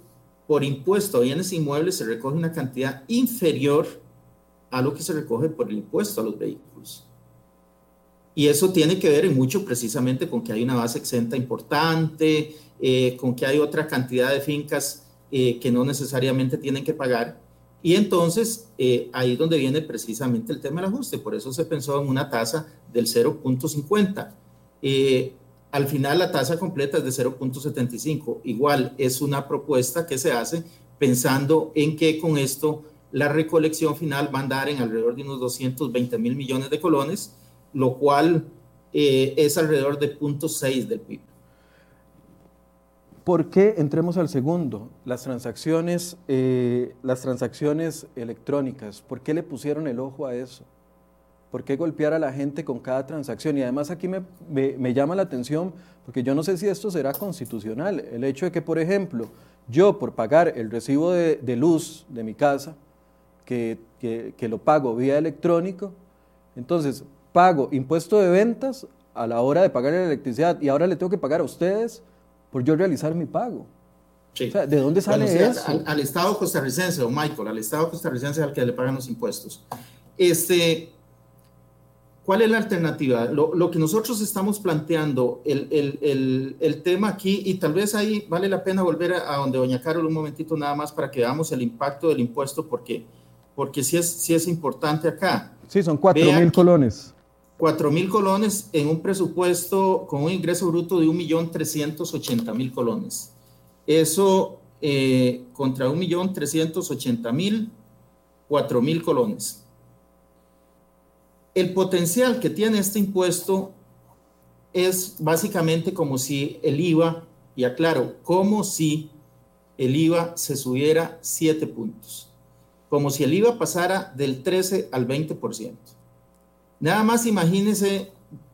por impuesto a bienes inmuebles se recoge una cantidad inferior a lo que se recoge por el impuesto a los vehículos. Y eso tiene que ver en mucho precisamente con que hay una base exenta importante, eh, con que hay otra cantidad de fincas eh, que no necesariamente tienen que pagar. Y entonces eh, ahí es donde viene precisamente el tema del ajuste. Por eso se pensó en una tasa del 0.50. Al final la tasa completa es de 0.75. Igual es una propuesta que se hace pensando en que con esto la recolección final va a andar en alrededor de unos 220 mil millones de colones, lo cual eh, es alrededor de 0.6 del PIB. ¿Por qué entremos al segundo? Las transacciones, eh, las transacciones electrónicas. ¿Por qué le pusieron el ojo a eso? ¿Por qué golpear a la gente con cada transacción? Y además aquí me, llama la atención, porque yo no sé si esto será constitucional, el hecho de que, por ejemplo, yo por pagar el recibo de, luz de mi casa, que, que, lo pago vía electrónico, entonces pago impuesto de ventas a la hora de pagar la electricidad y ahora le tengo que pagar a ustedes por yo realizar mi pago. ¿De dónde sale eso? Al, al, Estado costarricense, o Michael, al Estado costarricense al que le pagan los impuestos. Este, ¿Cuál es la alternativa? Lo, que nosotros estamos planteando, el, tema aquí, y tal vez ahí vale la pena volver a, donde doña Carol un momentito nada más para que veamos el impacto del impuesto, porque, porque sí, es, sí es importante acá. Sí, son 4 mil colones. 4 mil colones en un presupuesto con un ingreso bruto de 1.380.000 colones. Eso eh, contra 1.380.000, 4 mil colones el potencial que tiene este impuesto es básicamente como si el IVA, y aclaro, como si el IVA se subiera 7 puntos, como si el IVA pasara del 13 al 20%. Nada más imagínense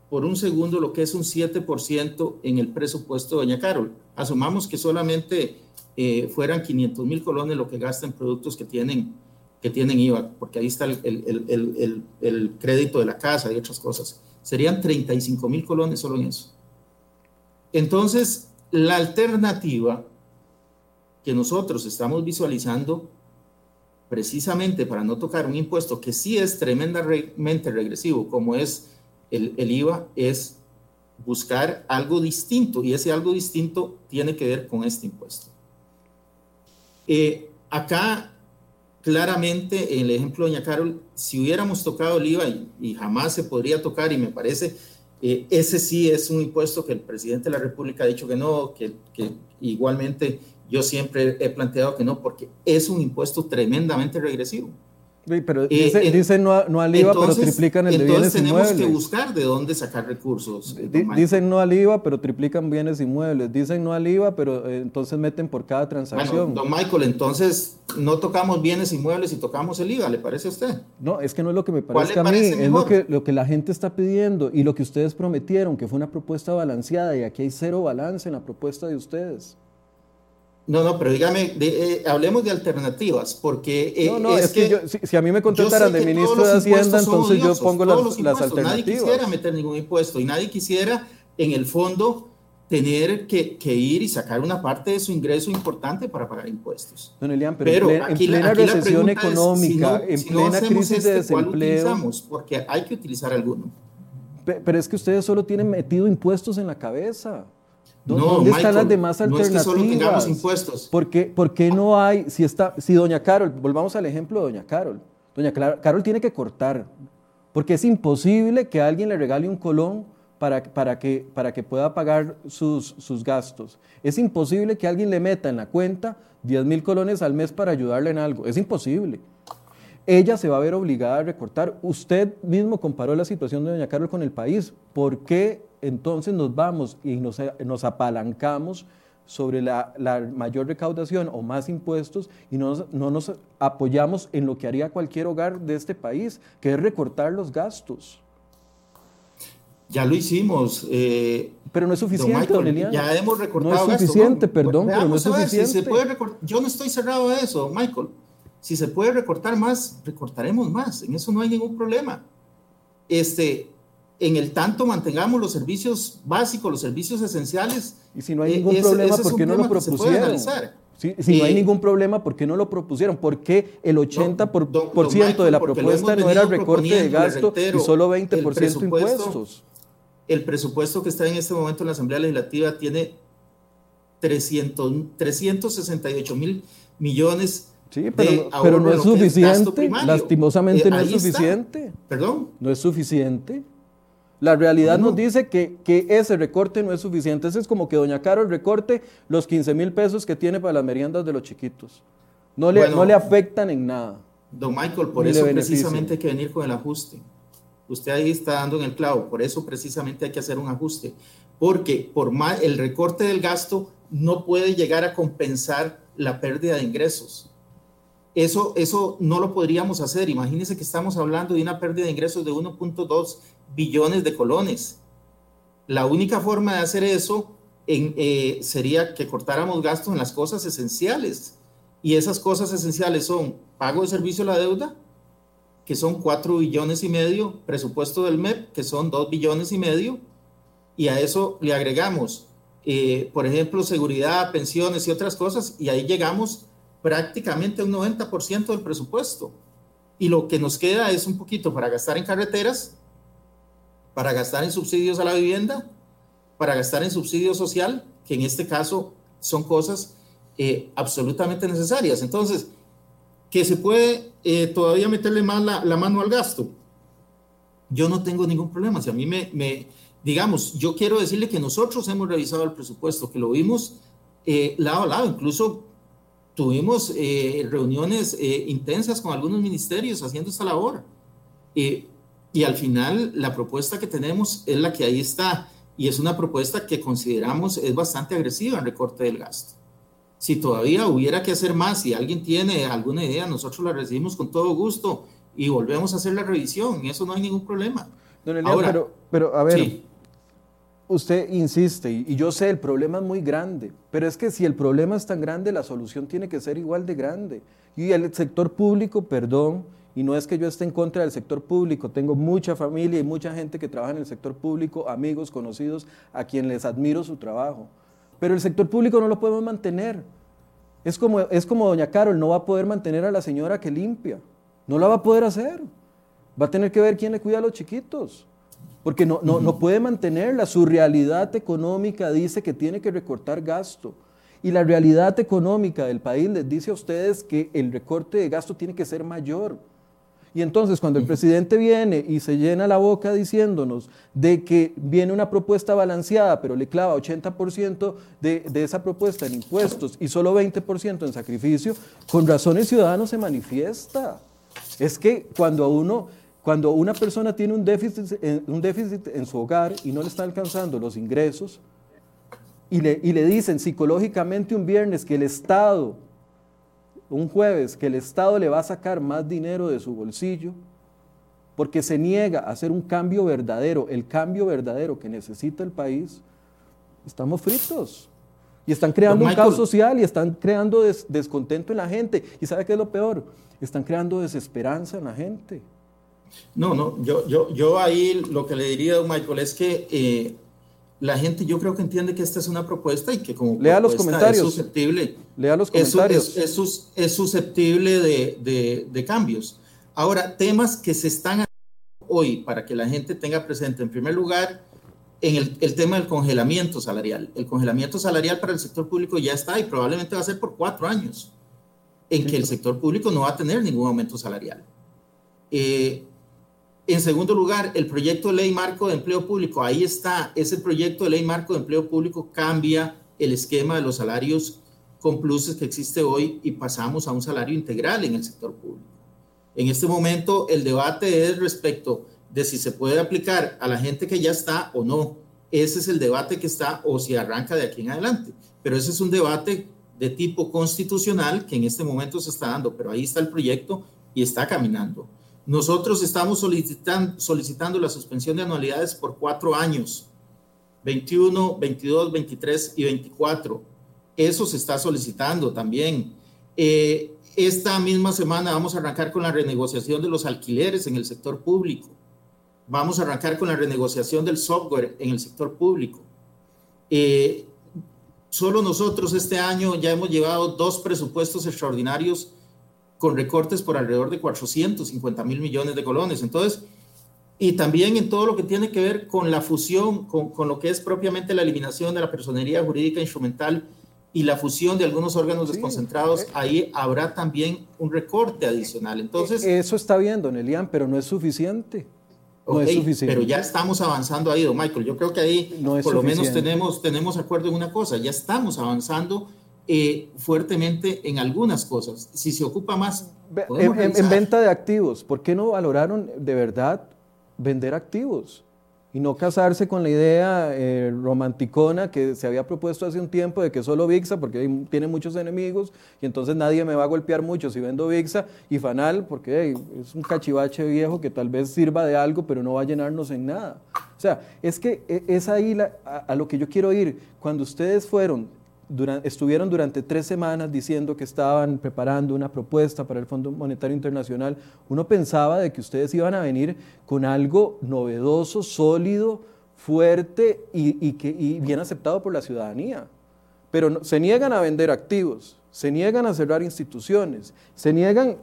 por un segundo lo que es un 7% en el presupuesto de Doña Carol. Asumamos que solamente eh, fueran 500 mil colones lo que gasta en productos que tienen que tienen IVA, porque ahí está el, crédito de la casa y otras cosas. Serían 35 mil colones solo en eso. Entonces, la alternativa que nosotros estamos visualizando, precisamente para no tocar un impuesto que sí es tremendamente regresivo, como es el, el IVA es buscar algo distinto y ese algo distinto tiene que ver con este impuesto. Eh, acá, claramente, en el ejemplo de doña Carol, si hubiéramos tocado el IVA y, jamás se podría tocar, y me parece, eh, ese sí es un impuesto que el presidente de la República ha dicho que no, que igualmente yo siempre he planteado que no, porque es un impuesto tremendamente regresivo. Sí, pero eh, dicen no, no, al IVA, pero triplican el de bienes inmuebles. tenemos que buscar de dónde sacar recursos. dicen no al IVA, pero triplican bienes inmuebles. Dicen no al IVA, pero eh, entonces meten por cada transacción. don Michael, entonces no tocamos bienes inmuebles y tocamos el IVA, ¿le parece a usted? No, es que no es lo que me parece a mí, es lo que, lo que la gente está pidiendo y lo que ustedes prometieron, que fue una propuesta balanceada y aquí hay cero balance en la propuesta de ustedes. No, no, pero dígame, eh, hablemos de alternativas, porque... Eh, no, no, es, que, si, a mí me contrataran de ministro de Hacienda, entonces yo pongo las, alternativas. Nadie quisiera meter ningún impuesto y nadie quisiera, en el fondo, tener que, ir y sacar una parte de su ingreso importante para pagar impuestos. Don Elian, pero, en, plena recesión económica, en plena crisis de este, desempleo... ¿cuál utilizamos? Porque hay que utilizar alguno. Pero es que ustedes solo tienen metido impuestos en la cabeza. ¿Dónde están las demás alternativas? No es que solo tengamos impuestos. ¿Por qué, ¿Por qué, no hay, si, está, si doña Carol, volvamos al ejemplo de doña Carol, doña Carol tiene que cortar, porque es imposible que alguien le regale un colón para, para, que, para que pueda pagar sus, sus gastos. Es imposible que alguien le meta en la cuenta 10 mil colones al mes para ayudarle en algo. Es imposible. Ella se va a ver obligada a recortar. Usted mismo comparó la situación de doña Carol con el país. ¿Por qué entonces nos vamos y nos, nos apalancamos sobre la, mayor recaudación o más impuestos y no, no, nos apoyamos en lo que haría cualquier hogar de este país, que es recortar los gastos. Ya lo hicimos. Eh, pero no es suficiente, don Ya hemos recortado No es suficiente, perdón, pero no es suficiente. yo no estoy cerrado a eso, Michael. Si se puede recortar más, recortaremos más. En eso no hay ningún problema. Este, en el tanto mantengamos los servicios básicos, los servicios esenciales. Y si no hay ningún problema, ¿por qué no lo propusieron? si no hay eh, ningún problema, ¿por qué no lo propusieron? ¿Por qué el 80% por, ciento de la propuesta no era recorte de gasto y solo 20% impuestos? El presupuesto que está en este momento en la Asamblea Legislativa tiene 300, 368 mil millones Sí, pero, pero no es suficiente. Lastimosamente eh, no es suficiente. ¿Perdón? No es suficiente. La realidad nos dice que, ese recorte no es suficiente. es como que doña Carol recorte los 15 mil pesos que tiene para las meriendas de los chiquitos. No le, no le afectan en nada. Don Michael, por eso precisamente hay que venir con el ajuste. Usted ahí está dando en el clavo. Por eso precisamente hay que hacer un ajuste. Porque por más, el recorte del gasto no puede llegar a compensar la pérdida de ingresos. Eso, eso no lo podríamos hacer. Imagínense que estamos hablando de una pérdida de ingresos de 1.2 billones de colones. La única forma de hacer eso eh, sería que cortáramos gastos en las cosas esenciales. Y esas cosas esenciales son pago de servicio a la deuda, que son 4 billones y medio, presupuesto del MEP, que son 2 billones y medio, y a eso le agregamos, eh, por ejemplo, seguridad, pensiones y otras cosas, y ahí llegamos prácticamente a un 90% del presupuesto. Y lo que nos queda es un poquito para gastar en carreteras, para gastar en subsidios a la vivienda, para gastar en subsidio social, que en este caso son cosas eh, absolutamente necesarias. Entonces, que se puede eh, todavía meterle más la, mano al gasto. Yo no tengo ningún problema. Si a mí me, me, digamos, yo quiero decirle que nosotros hemos revisado el presupuesto, que lo vimos eh, lado a lado, incluso tuvimos reuniones intensas con algunos ministerios haciendo esta labor. Y al final la propuesta que tenemos es la que ahí está y es una propuesta que consideramos es bastante agresiva en recorte del gasto. Si todavía hubiera que hacer más, si alguien tiene alguna idea, nosotros la recibimos con todo gusto y volvemos a hacer la revisión. eso no hay ningún problema. Don pero, pero a ver, usted insiste y yo sé, el problema es muy grande, pero es que si el problema es tan grande, la solución tiene que ser igual de grande. Y el sector público, perdón, y no es que yo esté en contra del sector público, tengo mucha familia y mucha gente que trabaja en el sector público, amigos, conocidos, a quien les admiro su trabajo. Pero el sector público no lo podemos mantener. Es como, es como doña Carol, no va a poder mantener a la señora que limpia. No la va a poder hacer. Va a tener que ver quién le cuida a los chiquitos. porque no, no, no puede mantenerla. Su realidad económica dice que tiene que recortar gasto. Y la realidad económica del país les dice a ustedes que el recorte de gasto tiene que ser mayor. Y entonces cuando el presidente viene y se llena la boca diciéndonos de que viene una propuesta balanceada, pero le clava 80% de, de, esa propuesta en impuestos y solo 20% en sacrificio, con razón el ciudadano se manifiesta. Es que cuando uno, cuando una persona tiene un déficit, un déficit en su hogar y no le está alcanzando los ingresos, y le, y le dicen psicológicamente un viernes que el Estado un jueves que el Estado le va a sacar más dinero de su bolsillo porque se niega a hacer un cambio verdadero, el cambio verdadero que necesita el país, estamos fritos. Y están creando un caos social y están creando descontento en la gente. ¿Y sabe qué es lo peor? Están creando desesperanza en la gente. No, no, yo, yo, yo ahí lo que le diría, a Michael, es que eh, la gente yo creo que entiende que esta es una propuesta y que como Lea los comentarios. es susceptible, Lea los comentarios. Es, es, es susceptible de, de, de, cambios. Ahora, temas que se están hoy para que la gente tenga presente, en primer lugar, en el, el, tema del congelamiento salarial. El congelamiento salarial para el sector público ya está y probablemente va a ser por cuatro años, en que el sector público no va a tener ningún aumento salarial. Eh, en segundo lugar, el proyecto de ley marco de empleo público, ahí está, ese proyecto de ley marco de empleo público cambia el esquema de los salarios con pluses que existe hoy y pasamos a un salario integral en el sector público. En este momento el debate es respecto de si se puede aplicar a la gente que ya está o no. Ese es el debate que está o si arranca de aquí en adelante. Pero ese es un debate de tipo constitucional que en este momento se está dando, pero ahí está el proyecto y está caminando. Nosotros estamos solicitando, solicitando la suspensión de anualidades por cuatro años, 21, 22, 23 y 24. Eso se está solicitando también. Eh, esta misma semana vamos a arrancar con la renegociación de los alquileres en el sector público. Vamos a arrancar con la renegociación del software en el sector público. Eh, solo nosotros este año ya hemos llevado dos presupuestos extraordinarios con recortes por alrededor de 450 mil millones de colones. Entonces, y también en todo lo que tiene que ver con la fusión, con, con, lo que es propiamente la eliminación de la personería jurídica instrumental y la fusión de algunos órganos desconcentrados, eh, ahí habrá también un recorte adicional. Entonces, eh, eso está bien, don Elian, pero no es suficiente. No es suficiente. Pero ya estamos avanzando ahí, don Michael. Yo creo que ahí no por lo menos tenemos, tenemos acuerdo en una cosa, ya estamos avanzando eh, fuertemente en algunas cosas. Si se ocupa más... En, en, venta de activos, ¿por qué no valoraron de verdad vender activos? Y no casarse con la idea eh, romanticona que se había propuesto hace un tiempo de que solo VIXA, porque tiene muchos enemigos, y entonces nadie me va a golpear mucho si vendo VIXA, y FANAL, porque es un cachivache viejo que tal vez sirva de algo, pero no va a llenarnos en nada. O sea, es que e, es ahí la, a, a, lo que yo quiero ir. Cuando ustedes fueron estuvieron durante tres semanas diciendo que estaban preparando una propuesta para el Fondo Monetario Internacional, uno pensaba de que ustedes iban a venir con algo novedoso, sólido, fuerte y, que, y bien aceptado por la ciudadanía. Pero se niegan a vender activos, se niegan a cerrar instituciones, se niegan,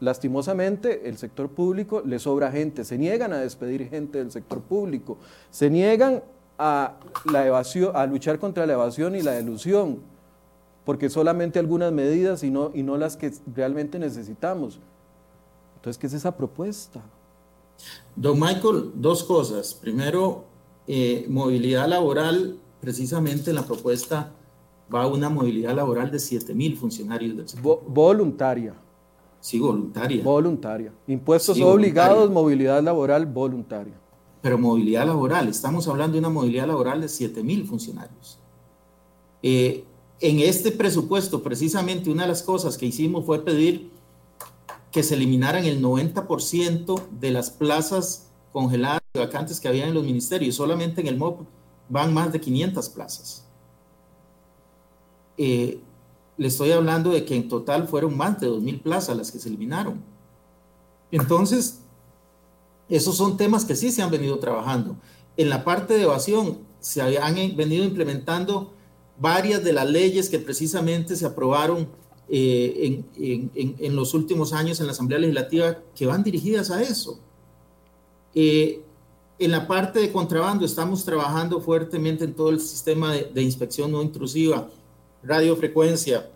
lastimosamente, el sector público le sobra gente, se niegan a despedir gente del sector público, se niegan a, la evasión, a luchar contra la evasión y la elusión, porque solamente algunas medidas y no, y no las que realmente necesitamos. Entonces, ¿qué es esa propuesta? Don Michael, dos cosas. Primero, eh, movilidad laboral, precisamente en la propuesta va una movilidad laboral de 7 mil funcionarios del sector. voluntaria. Sí, voluntaria. Voluntaria. Impuestos obligados, movilidad laboral voluntaria pero movilidad laboral, estamos hablando de una movilidad laboral de 7 mil funcionarios. Eh, en este presupuesto, precisamente una de las cosas que hicimos fue pedir que se eliminaran el 90% de las plazas congeladas y vacantes que había en los ministerios. Solamente en el MOP van más de 500 plazas. Eh, le estoy hablando de que en total fueron más de 2.000 plazas las que se eliminaron. Entonces, esos son temas que sí se han venido trabajando. En la parte de evasión se han venido implementando varias de las leyes que precisamente se aprobaron eh, en, los últimos años en la Asamblea Legislativa que van dirigidas a eso. Eh, en la parte de contrabando estamos trabajando fuertemente en todo el sistema de, de inspección no intrusiva, radiofrecuencia,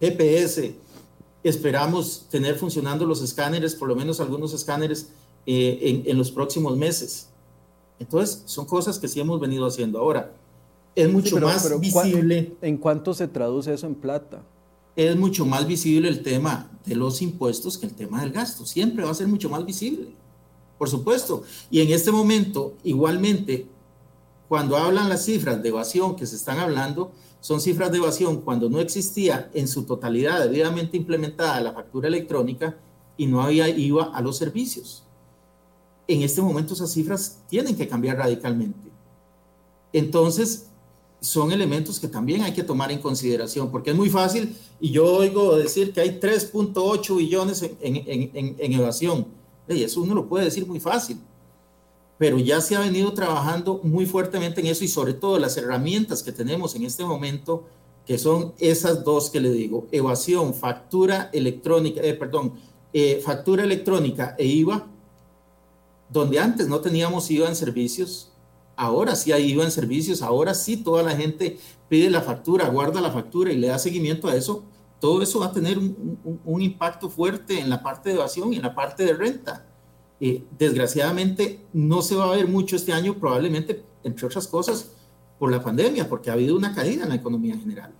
GPS. Esperamos tener funcionando los escáneres, por lo menos algunos escáneres, eh, en, en, los próximos meses. Entonces, son cosas que sí hemos venido haciendo. Ahora, es mucho más visible. ¿En cuánto se traduce eso en plata? Es mucho más visible el tema de los impuestos que el tema del gasto. Siempre va a ser mucho más visible, por supuesto. Y en este momento, igualmente, cuando hablan las cifras de evasión que se están hablando, son cifras de evasión cuando no existía en su totalidad debidamente implementada la factura electrónica y no había IVA a los servicios. En este momento esas cifras tienen que cambiar radicalmente. Entonces, son elementos que también hay que tomar en consideración, porque es muy fácil, y yo oigo decir que hay 3.8 billones en, evasión. Y eso uno lo puede decir muy fácil, pero ya se ha venido trabajando muy fuertemente en eso y sobre todo las herramientas que tenemos en este momento, que son esas dos que le digo, evasión, factura electrónica, eh, perdón, eh, factura electrónica e IVA, donde antes no teníamos IVA en servicios, ahora sí hay IVA en servicios, ahora sí toda la gente pide la factura, guarda la factura y le da seguimiento a eso, todo eso va a tener un, un, un impacto fuerte en la parte de evasión y en la parte de renta. Eh, desgraciadamente no se va a ver mucho este año, probablemente, entre otras cosas, por la pandemia, porque ha habido una caída en la economía general.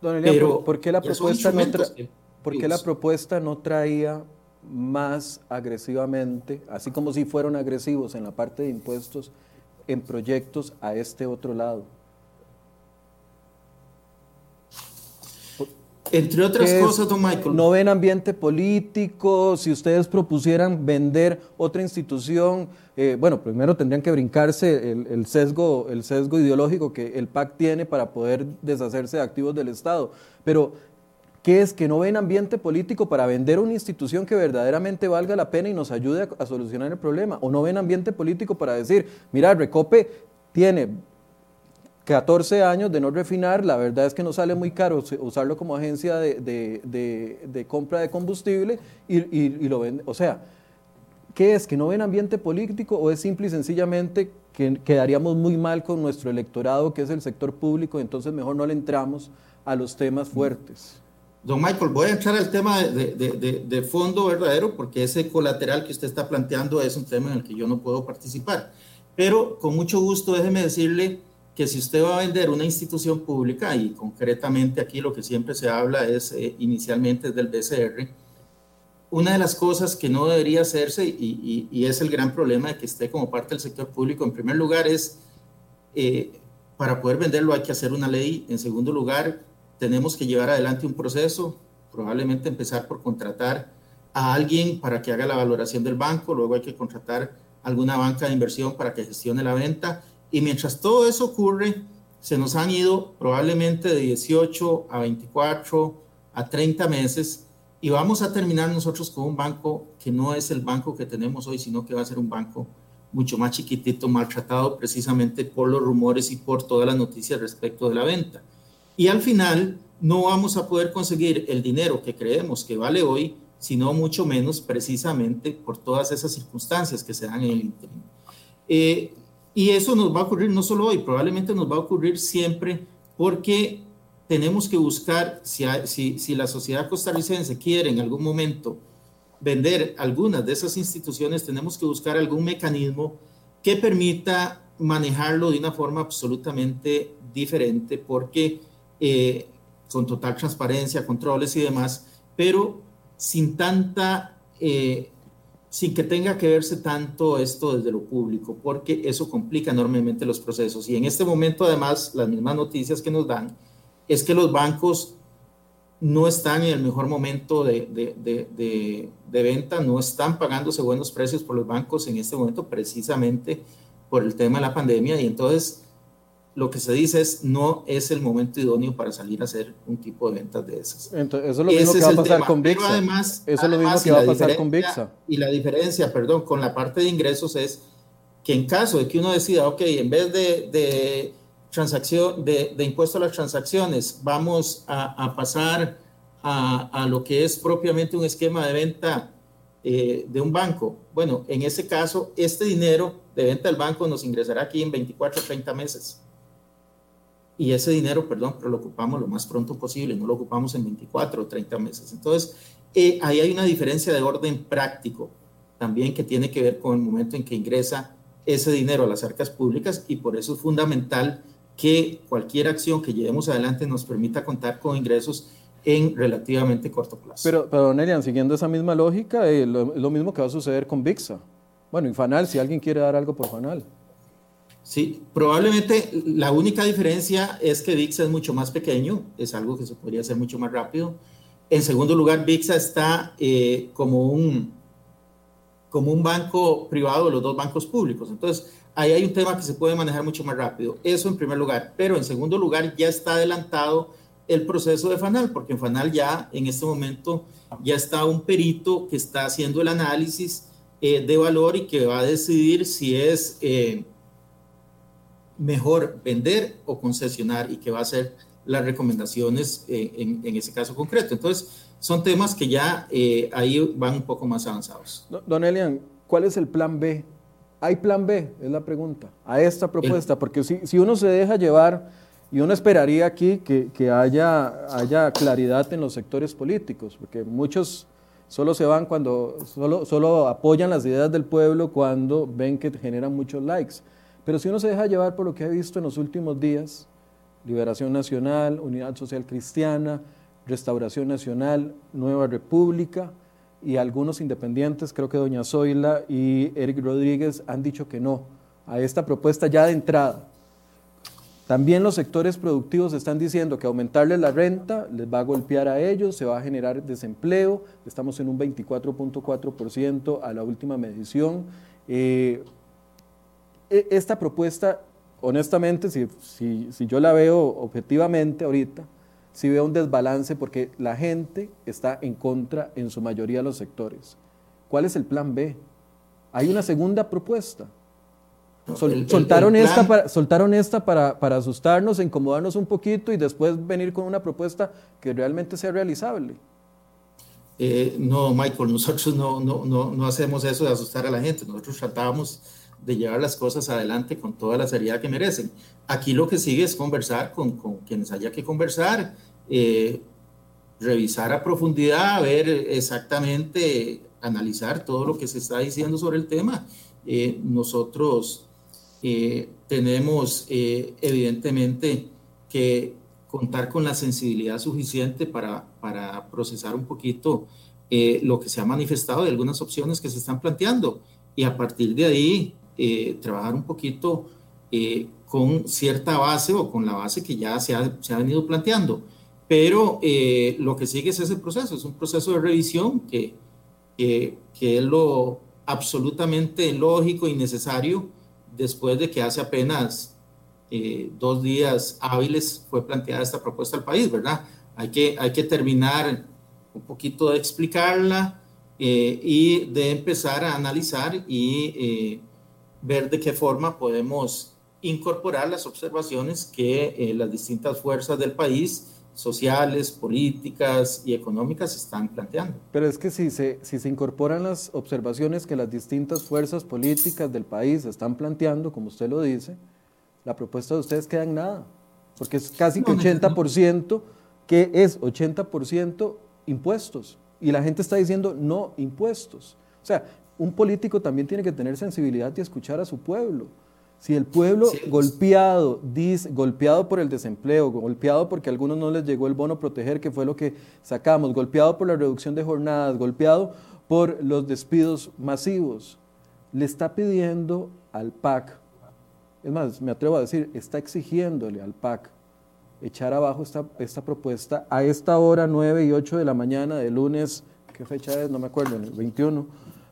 Don Elia, Pero, ¿por, qué la propuesta no ¿por qué la propuesta no traía más agresivamente, así como si fueron agresivos en la parte de impuestos, en proyectos a este otro lado? Entre otras cosas, don Michael. No ven ambiente político, si ustedes propusieran vender otra institución, eh, bueno, primero tendrían que brincarse el, el, sesgo, el sesgo ideológico que el PAC tiene para poder deshacerse de activos del Estado. Pero, ¿qué es que no ven ambiente político para vender una institución que verdaderamente valga la pena y nos ayude a, solucionar el problema? ¿O no ven ambiente político para decir, mira, Recope tiene 14 años de no refinar, la verdad es que no sale muy caro usarlo como agencia de, compra de combustible y, y, lo vende. O sea, ¿qué es? ¿Que no ven ambiente político o es simple y sencillamente que quedaríamos muy mal con nuestro electorado, que es el sector público, entonces mejor no le entramos a los temas fuertes? Don Michael, voy a entrar al tema de, fondo verdadero, porque ese colateral que usted está planteando es un tema en el que yo no puedo participar. Pero con mucho gusto, déjeme decirle que si usted va a vender una institución pública, y concretamente aquí lo que siempre se habla es eh, inicialmente del BCR, una de las cosas que no debería hacerse, y, es el gran problema de que esté como parte del sector público, en primer lugar es, eh, para poder venderlo hay que hacer una ley, en segundo lugar, tenemos que llevar adelante un proceso, probablemente empezar por contratar a alguien para que haga la valoración del banco, luego hay que contratar alguna banca de inversión para que gestione la venta, y mientras todo eso ocurre, se nos han ido probablemente de 18 a 24 a 30 meses y vamos a terminar nosotros con un banco que no es el banco que tenemos hoy, sino que va a ser un banco mucho más chiquitito, maltratado precisamente por los rumores y por todas las noticias respecto de la venta. Y al final no vamos a poder conseguir el dinero que creemos que vale hoy, sino mucho menos precisamente por todas esas circunstancias que se dan en el interim. Eh, y eso nos va a ocurrir no solo hoy, probablemente nos va a ocurrir siempre porque tenemos que buscar, si, si, si la sociedad costarricense quiere en algún momento vender algunas de esas instituciones, tenemos que buscar algún mecanismo que permita manejarlo de una forma absolutamente diferente, porque eh, con total transparencia, controles y demás, pero sin tanta eh, sin que tenga que verse tanto esto desde lo público, porque eso complica enormemente los procesos. Y en este momento, además, las mismas noticias que nos dan es que los bancos no están en el mejor momento de, de, de, de, venta, no están pagándose buenos precios por los bancos en este momento precisamente por el tema de la pandemia y entonces lo que se dice es no es el momento idóneo para salir a hacer un tipo de ventas de esas. Entonces, eso es lo mismo Ese que va a pasar con VIXA. Además, eso es lo mismo que va a pasar con VIXA. Y la diferencia, perdón, con la parte de ingresos es que en caso de que uno decida, ok, en vez de, de transacción, de, de, impuesto a las transacciones, vamos a, a pasar a, a, lo que es propiamente un esquema de venta eh, de un banco. Bueno, en ese caso, este dinero de venta del banco nos ingresará aquí en 24 o 30 meses. Y ese dinero, perdón, pero lo ocupamos lo más pronto posible, no lo ocupamos en 24 o 30 meses. Entonces, eh, ahí hay una diferencia de orden práctico también que tiene que ver con el momento en que ingresa ese dinero a las arcas públicas y por eso es fundamental que cualquier acción que llevemos adelante nos permita contar con ingresos en relativamente corto plazo. Pero, pero Nelian, siguiendo esa misma lógica, eh, lo, lo, mismo que va a suceder con VIXA. Bueno, y FANAL, si alguien quiere dar algo por FANAL. Sí, probablemente la única diferencia es que VIXA es mucho más pequeño, es algo que se podría hacer mucho más rápido. En segundo lugar, VIXA está eh, como, un, como un banco privado de los dos bancos públicos. Entonces, ahí hay un tema que se puede manejar mucho más rápido. Eso en primer lugar. Pero en segundo lugar, ya está adelantado el proceso de FANAL, porque en FANAL ya en este momento ya está un perito que está haciendo el análisis eh, de valor y que va a decidir si es eh, mejor vender o concesionar y que va a hacer las recomendaciones eh, en, en, ese caso concreto. Entonces, son temas que ya ahí van un poco más avanzados. Don Elian, ¿cuál es el plan B? ¿Hay plan B? Es la pregunta. A esta propuesta, porque si, si uno se deja llevar y uno esperaría aquí que, que, haya, haya claridad en los sectores políticos, porque muchos solo se van cuando, solo, solo apoyan las ideas del pueblo cuando ven que generan muchos likes. Pero si uno se deja llevar por lo que he visto en los últimos días, Liberación Nacional, Unidad Social Cristiana, Restauración Nacional, Nueva República y algunos independientes, creo que doña Zoila y Eric Rodríguez han dicho que no a esta propuesta ya de entrada. También los sectores productivos están diciendo que aumentarles la renta les va a golpear a ellos, se va a generar desempleo, estamos en un 24.4% a la última medición. Eh, esta propuesta, honestamente, si, si, si, yo la veo objetivamente ahorita, sí veo un desbalance porque la gente está en contra en su mayoría de los sectores. ¿Cuál es el plan B? Hay una segunda propuesta soltaron, esta para, soltaron esta para, para asustarnos, incomodarnos un poquito y después venir con una propuesta que realmente sea realizable. Eh, no, Michael, nosotros no, no, no, no, hacemos eso de asustar a la gente, nosotros tratamos de llevar las cosas adelante con toda la seriedad que merecen. Aquí lo que sigue es conversar con, con quienes haya que conversar, eh, revisar a profundidad, ver exactamente, analizar todo lo que se está diciendo sobre el tema. Eh, nosotros eh, tenemos eh, evidentemente que contar con la sensibilidad suficiente para, para procesar un poquito eh, lo que se ha manifestado de algunas opciones que se están planteando y a partir de ahí trabajar un poquito con cierta base o con la base que ya se ha, se ha venido planteando. Pero lo que sigue es ese proceso, es un proceso de revisión que, que es lo absolutamente lógico y necesario después de que hace apenas eh, dos días hábiles fue planteada esta propuesta al país, ¿verdad? Hay que, hay que terminar un poquito de explicarla eh, y de empezar a analizar y eh, ver de qué forma podemos incorporar las observaciones que las distintas fuerzas del país sociales, políticas y económicas están planteando. Pero es que si se, si se incorporan las observaciones que las distintas fuerzas políticas del país están planteando, como usted lo dice, la propuesta de ustedes queda en nada, porque es casi que 80%, que es 80% impuestos, y la gente está diciendo no impuestos. O sea, un político también tiene que tener sensibilidad y escuchar a su pueblo. Si el pueblo golpeado, dice, golpeado por el desempleo, golpeado porque a algunos no les llegó el bono proteger, que fue lo que sacamos, golpeado por la reducción de jornadas, golpeado por los despidos masivos, le está pidiendo al PAC, es más, me atrevo a decir, está exigiéndole al PAC echar abajo esta, esta propuesta a esta hora 9 y 8 de la mañana de lunes, ¿qué fecha es? No me acuerdo, el 21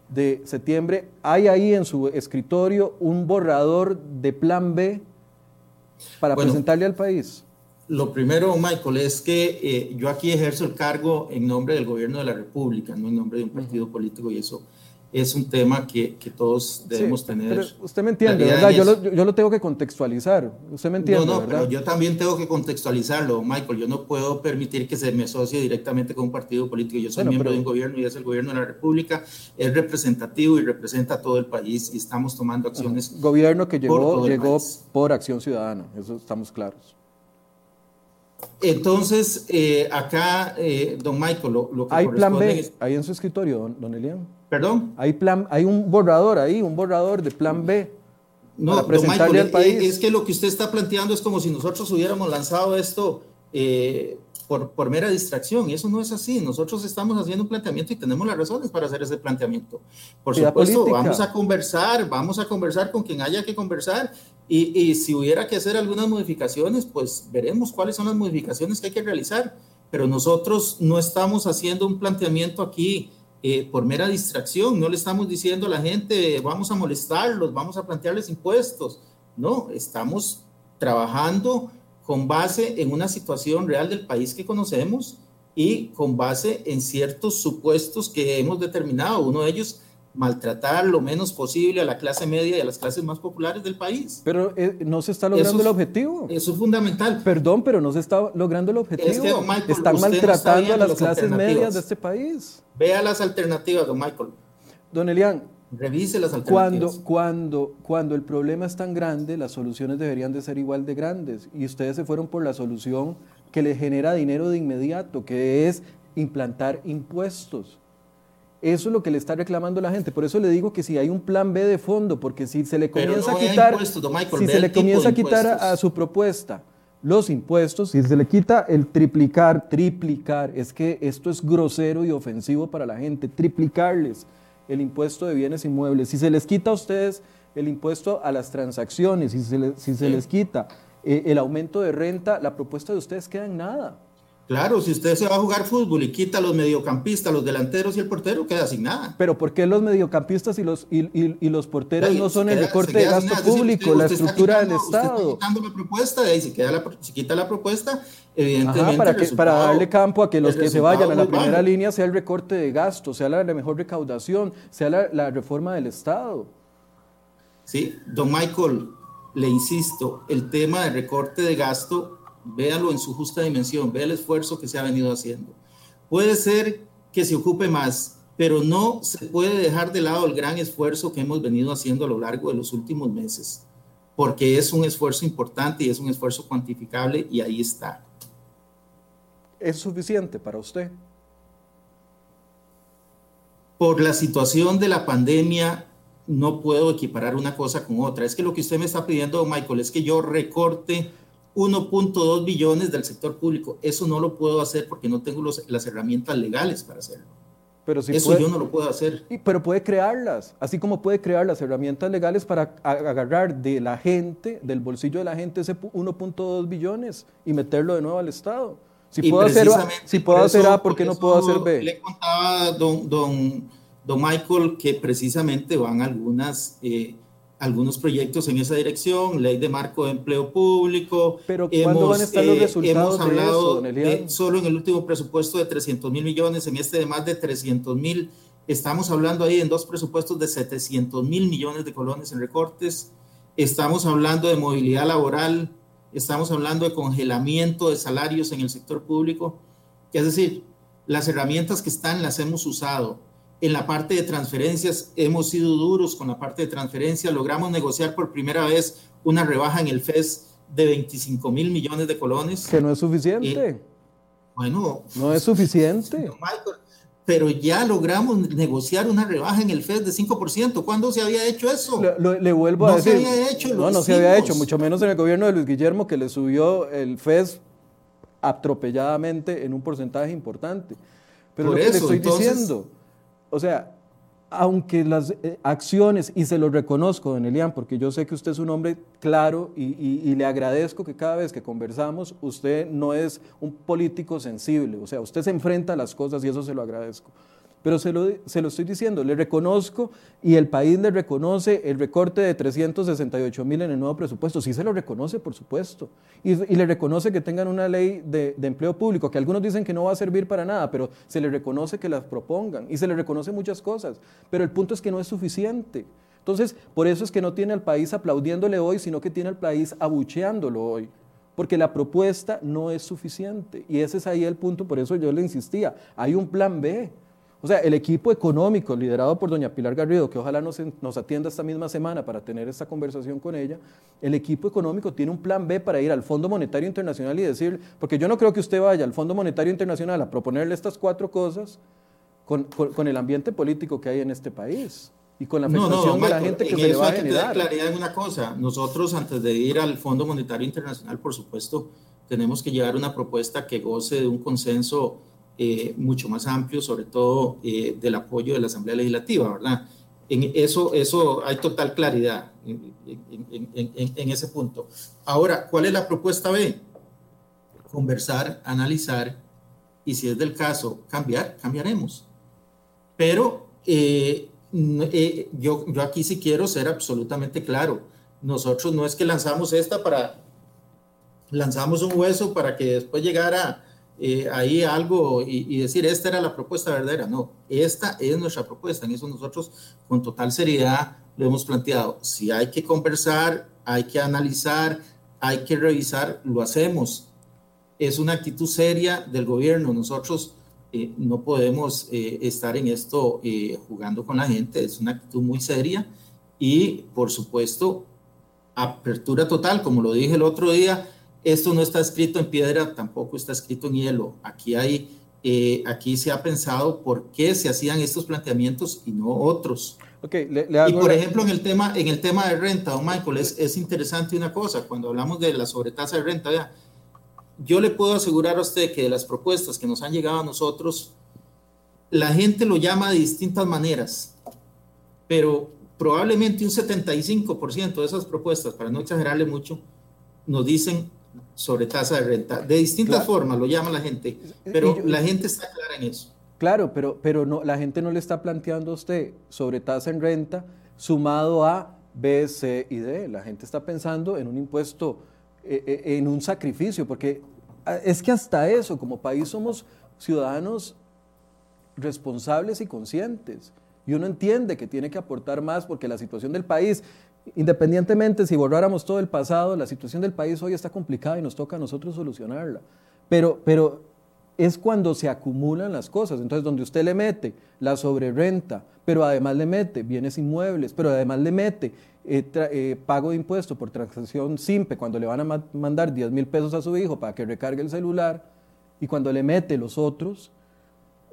de septiembre, hay ahí en su escritorio un borrador de plan B para presentarle al país? Lo primero, Michael, es que eh, yo aquí ejerzo el cargo en nombre del gobierno de la República, no en nombre de un partido político y eso es un tema que, que todos debemos tener. Pero usted me entiende, ¿verdad? Yo lo, yo lo, tengo que contextualizar. Usted me entiende, no, no, ¿verdad? Pero yo también tengo que contextualizarlo, Michael. Yo no puedo permitir que se me asocie directamente con un partido político. Yo soy miembro de un gobierno y es el gobierno de la República. Es representativo y representa a todo el país y estamos tomando acciones. Gobierno que llegó, llegó por acción ciudadana, eso estamos claros. Entonces, eh, acá, eh, don Michael, lo, que ¿Hay plan B ahí en su escritorio, don, don Elian? ¿Perdón? Hay, plan, hay un borrador ahí, un borrador de plan B. No, para presentarle al país. Es que lo que usted está planteando es como si nosotros hubiéramos lanzado esto eh, por, por, mera distracción, y eso no es así. Nosotros estamos haciendo un planteamiento y tenemos las razones para hacer ese planteamiento. Por supuesto, vamos a conversar, vamos a conversar con quien haya que conversar, y, y, si hubiera que hacer algunas modificaciones, pues veremos cuáles son las modificaciones que hay que realizar. Pero nosotros no estamos haciendo un planteamiento aquí eh, por mera distracción. No le estamos diciendo a la gente, vamos a molestarlos, vamos a plantearles impuestos. No, estamos trabajando con base en una situación real del país que conocemos y con base en ciertos supuestos que hemos determinado. Uno de ellos maltratar lo menos posible a la clase media y a las clases más populares del país. Pero eh, no se está logrando el objetivo. Eso es fundamental. Perdón, pero no se está logrando el objetivo. Es que, Están maltratando a las clases medias de este país. Vea las alternativas, don Michael. Don Elian. Revise las alternativas. Cuando, cuando, cuando el problema es tan grande, las soluciones deberían de ser igual de grandes. Y ustedes se fueron por la solución que le genera dinero de inmediato, que es implantar impuestos. Eso es lo que le está reclamando la gente. Por eso le digo que si hay un plan B de fondo, porque si se le comienza a quitar, si se le comienza a quitar a, su propuesta los impuestos, si se le quita el triplicar, triplicar, es que esto es grosero y ofensivo para la gente, triplicarles el impuesto de bienes inmuebles. Si se les quita a ustedes el impuesto a las transacciones, si se, si se les quita eh, el aumento de renta, la propuesta de ustedes queda en nada. Claro, si usted se va a jugar fútbol y quita a los mediocampistas, los delanteros y el portero, queda sin nada. Pero ¿por qué los mediocampistas y los, y, los porteros no son el recorte de gasto público, la estructura del Estado? Usted está quitando la propuesta, y si, queda la, quita la propuesta, evidentemente. para, que, para darle campo a que los que se vayan a la primera línea sea el recorte de gasto, sea la, mejor recaudación, sea la, la reforma del Estado. Sí, don Michael, le insisto, el tema de recorte de gasto véalo en su justa dimensión, vea el esfuerzo que se ha venido haciendo. Puede ser que se ocupe más, pero no se puede dejar de lado el gran esfuerzo que hemos venido haciendo a lo largo de los últimos meses, porque es un esfuerzo importante y es un esfuerzo cuantificable y ahí está. ¿Es suficiente para usted? Por la situación de la pandemia, no puedo equiparar una cosa con otra. Es que lo que usted me está pidiendo, Michael, es que yo recorte 1.2 billones del sector público. Eso no lo puedo hacer porque no tengo las herramientas legales para hacerlo. Pero si Eso yo no lo puedo hacer. Pero puede crearlas, así como puede crear las herramientas legales para agarrar de la gente, del bolsillo de la gente, ese 1.2 billones y meterlo de nuevo al Estado. Si puedo hacer, si puedo hacer A, ¿por qué no puedo hacer B? Le contaba don, don, don Michael que precisamente van algunas... Eh, algunos proyectos en esa dirección, ley de marco de empleo público. Pero ¿cuándo van a estar los eh, resultados hemos hablado de eso, solo en el último presupuesto de 300 mil millones, en este de más de 300 mil, estamos hablando ahí en dos presupuestos de 700 mil millones de colones en recortes, estamos hablando de movilidad laboral, estamos hablando de congelamiento de salarios en el sector público, es decir, las herramientas que están las hemos usado en la parte de transferencias hemos sido duros con la parte de transferencias. Logramos negociar por primera vez una rebaja en el FES de 25 mil millones de colones. Que no es suficiente. Eh, bueno. No es suficiente. pero ya logramos negociar una rebaja en el FES de 5%. ¿Cuándo se había hecho eso? Le, vuelvo a decir. No se había hecho. No, no se había hecho, mucho menos en el gobierno de Luis Guillermo, que le subió el FES atropelladamente en un porcentaje importante. Pero lo que le estoy diciendo o sea, aunque las eh, acciones, y se lo reconozco, don Elian, porque yo sé que usted es un hombre claro y, le agradezco que cada vez que conversamos usted no es un político sensible, o sea, usted se enfrenta a las cosas y eso se lo agradezco. Pero se lo, se lo estoy diciendo, le reconozco y el país le reconoce el recorte de 368 mil en el nuevo presupuesto, sí se lo reconoce, por supuesto, y, le reconoce que tengan una ley de, de, empleo público, que algunos dicen que no va a servir para nada, pero se le reconoce que las propongan y se le reconoce muchas cosas, pero el punto es que no es suficiente. Entonces, por eso es que no tiene al país aplaudiéndole hoy, sino que tiene al país abucheándolo hoy porque la propuesta no es suficiente. Y ese es ahí el punto, por eso yo le insistía, hay un plan B. O sea, el equipo económico liderado por doña Pilar Garrido, que ojalá nos, nos, atienda esta misma semana para tener esta conversación con ella, el equipo económico tiene un plan B para ir al Fondo Monetario Internacional y decir, porque yo no creo que usted vaya al Fondo Monetario Internacional a proponerle estas cuatro cosas con, con, con el ambiente político que hay en este país y con la afectación de la gente que se le va a generar. Que claridad en una cosa. Nosotros, antes de ir al Fondo Monetario Internacional, por supuesto, tenemos que llevar una propuesta que goce de un consenso eh, mucho más amplio, sobre todo eh, del apoyo de la Asamblea Legislativa, ¿verdad? En eso, eso hay total claridad en, en, en, en, ese punto. Ahora, ¿cuál es la propuesta B? Conversar, analizar y si es del caso cambiar, cambiaremos. Pero eh, eh, yo, yo aquí sí quiero ser absolutamente claro. Nosotros no es que lanzamos esta para, lanzamos un hueso para que después llegara eh, ahí algo y, y, decir, esta era la propuesta verdadera. No, esta es nuestra propuesta. En eso nosotros con total seriedad lo hemos planteado. Si hay que conversar, hay que analizar, hay que revisar, lo hacemos. Es una actitud seria del gobierno. Nosotros eh, no podemos eh, estar en esto eh, jugando con la gente, es una actitud muy seria y por supuesto apertura total, como lo dije el otro día, esto no está escrito en piedra, tampoco está escrito en hielo, aquí hay, aquí se ha pensado por qué se hacían estos planteamientos y no otros. Okay, le, le y por ejemplo, en el tema, en el tema de renta, don Michael, es, es interesante una cosa, cuando hablamos de la sobretasa de renta, vea, yo le puedo asegurar a usted que de las propuestas que nos han llegado a nosotros, la gente lo llama de distintas maneras, pero probablemente un 75% de esas propuestas, para no exagerarle mucho, nos dicen sobre tasa de renta. De distintas claro. formas lo llama la gente, pero yo, la gente está clara en eso. Claro, pero, pero no, la gente no le está planteando a usted sobre tasa en renta sumado a B, C y D. La gente está pensando en un impuesto eh, eh, en un sacrificio, porque ah, es que hasta eso, como país somos ciudadanos responsables y conscientes. Y uno entiende que tiene que aportar más porque la situación del país, independientemente si borráramos todo el pasado, la situación del país hoy está complicada y nos toca a nosotros solucionarla. Pero, pero es cuando se acumulan las cosas. Entonces, donde usted le mete la sobrerenta, pero además le mete bienes inmuebles, pero además le mete eh, eh, pago de impuesto por transacción simple, cuando le van a ma mandar 10 mil pesos a su hijo para que recargue el celular, y cuando le mete los otros,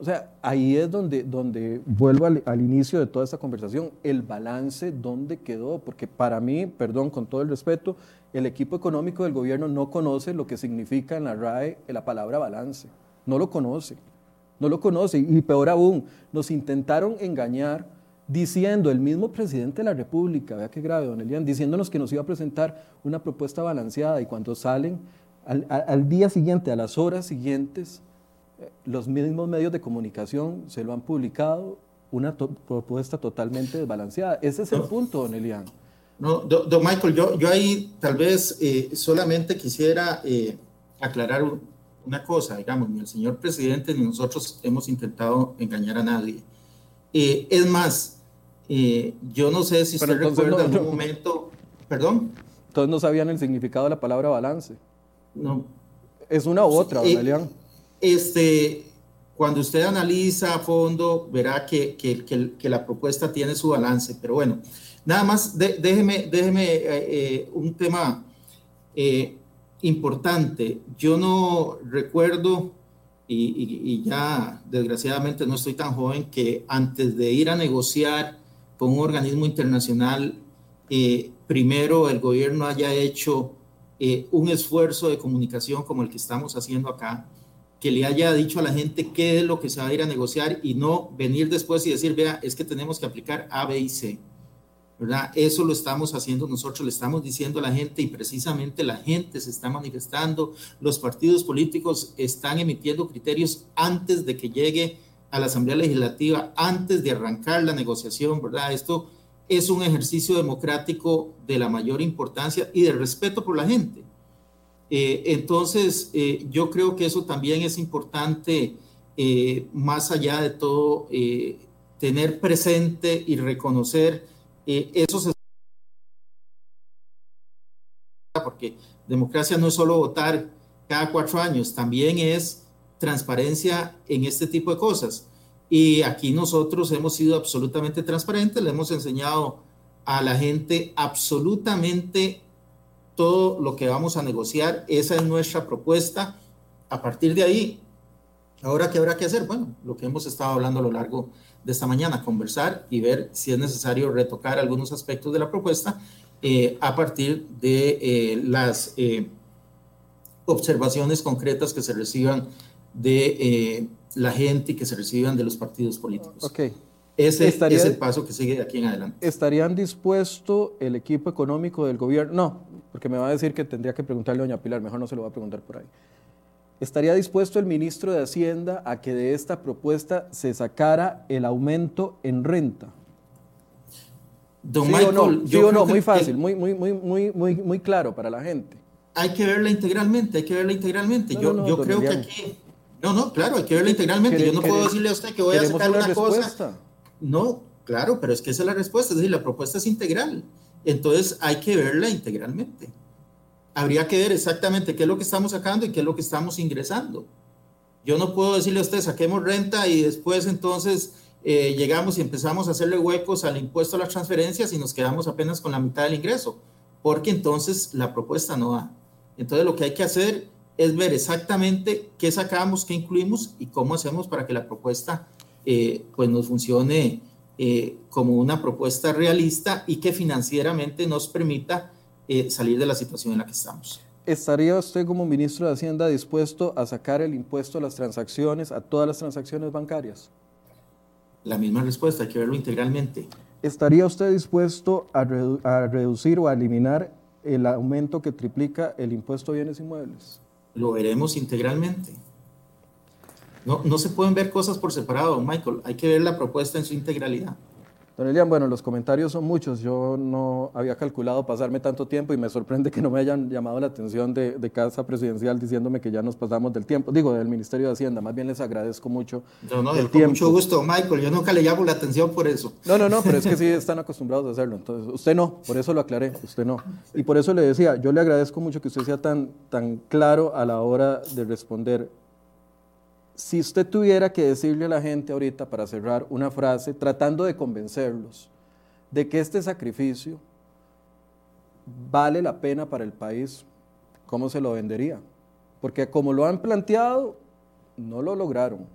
o sea, ahí es donde, donde vuelvo al, inicio de toda esta conversación, el balance, ¿dónde quedó? Porque para mí, perdón, con todo el respeto, el equipo económico del gobierno no conoce lo que significa en la RAE la palabra balance, no lo conoce, no lo conoce, y peor aún, nos intentaron engañar diciendo el mismo presidente de la República, vea qué grave, don Elian, diciéndonos que nos iba a presentar una propuesta balanceada y cuando salen al, día siguiente, a las horas siguientes, los mismos medios de comunicación se lo han publicado, una to propuesta totalmente desbalanceada. Ese es el no, punto, don Elian. No, don, don Michael, yo, yo ahí tal vez eh, solamente quisiera eh, aclarar una cosa, digamos, ni el señor presidente ni nosotros hemos intentado engañar a nadie. Eh, es más, yo no sé si usted recuerda no, algún no. momento, perdón. Entonces no sabían el significado de la palabra balance. No. Es una u otra, eh, León. Este, cuando usted analiza a fondo, verá que, que, la propuesta tiene su balance. Pero bueno, nada más, déjeme, déjeme eh, eh, un tema eh, importante. Yo no recuerdo, y, ya desgraciadamente no estoy tan joven, que antes de ir a negociar con un organismo internacional, primero el gobierno haya hecho un esfuerzo de comunicación como el que estamos haciendo acá, que le haya dicho a la gente qué es lo que se va a ir a negociar y no venir después y decir, vea, es que tenemos que aplicar A, B y C. ¿verdad? Eso lo estamos haciendo nosotros, le estamos diciendo a la gente y precisamente la gente se está manifestando, los partidos políticos están emitiendo criterios antes de que llegue a la Asamblea Legislativa antes de arrancar la negociación, ¿verdad? Esto es un ejercicio democrático de la mayor importancia y de respeto por la gente. Eh, entonces, eh, yo creo que eso también es importante, eh, más allá de todo, tener presente y reconocer esos porque democracia no es solo votar cada cuatro años, también es transparencia en este tipo de cosas. Y aquí nosotros hemos sido absolutamente transparentes, le hemos enseñado a la gente absolutamente todo lo que vamos a negociar. Esa es nuestra propuesta. A partir de ahí, ahora qué habrá que hacer? Bueno, lo que hemos estado hablando a lo largo de esta mañana, conversar y ver si es necesario retocar algunos aspectos de la propuesta eh, a partir de eh, las eh, observaciones concretas que se reciban de la gente y que se reciban de los partidos políticos. Okay. Ese es el paso que sigue de aquí en adelante. ¿Estarían dispuesto el equipo económico del gobierno? No, porque me va a decir que tendría que preguntarle a doña Pilar, mejor no se lo va a preguntar por ahí. ¿Estaría dispuesto el ministro de Hacienda a que de esta propuesta se sacara el aumento en renta? Don ¿Sí o no? ¿Sí o no? Muy fácil, muy, muy, muy, muy, muy, muy claro para la gente. Hay que verla integralmente, hay que verla integralmente. yo yo creo que aquí... No, no, claro, hay que verla integralmente. Yo no puedo decirle a usted que voy a sacar una cosa. No, claro, pero es que esa es la respuesta. Es decir, la propuesta es integral. Entonces hay que verla integralmente. Habría que ver exactamente qué es lo que estamos sacando y qué es lo que estamos ingresando. Yo no puedo decirle a usted, saquemos renta y después entonces eh, llegamos y empezamos a hacerle huecos al impuesto a las transferencias y nos quedamos apenas con la mitad del ingreso, porque entonces la propuesta no da. Entonces lo que hay que hacer es ver exactamente qué sacamos, qué incluimos y cómo hacemos para que la propuesta eh, pues nos funcione eh, como una propuesta realista y que financieramente nos permita salir de la situación en la que estamos. ¿Estaría usted como ministro de Hacienda dispuesto a sacar el impuesto a las transacciones, a todas las transacciones bancarias? La misma respuesta, hay que verlo integralmente. ¿Estaría usted dispuesto a, reducir o a eliminar el aumento que triplica el impuesto a bienes inmuebles? Lo veremos integralmente. No, no se pueden ver cosas por separado, Michael. Hay que ver la propuesta en su integralidad. Don Elian, bueno, los comentarios son muchos. Yo no había calculado pasarme tanto tiempo y me sorprende que no me hayan llamado la atención de, Casa Presidencial diciéndome que ya nos pasamos del tiempo. Digo, del Ministerio de Hacienda. Más bien les agradezco mucho. No, no, el con mucho gusto, Michael. Yo nunca le llamo la atención por eso. No, no, no, pero es que sí están acostumbrados a hacerlo. Entonces, usted no, por eso lo aclaré, usted no. Y por eso le decía, yo le agradezco mucho que usted sea tan, tan claro a la hora de responder si usted tuviera que decirle a la gente ahorita para cerrar una frase, tratando de convencerlos de que este sacrificio vale la pena para el país, ¿cómo se lo vendería? Porque como lo han planteado, no lo lograron.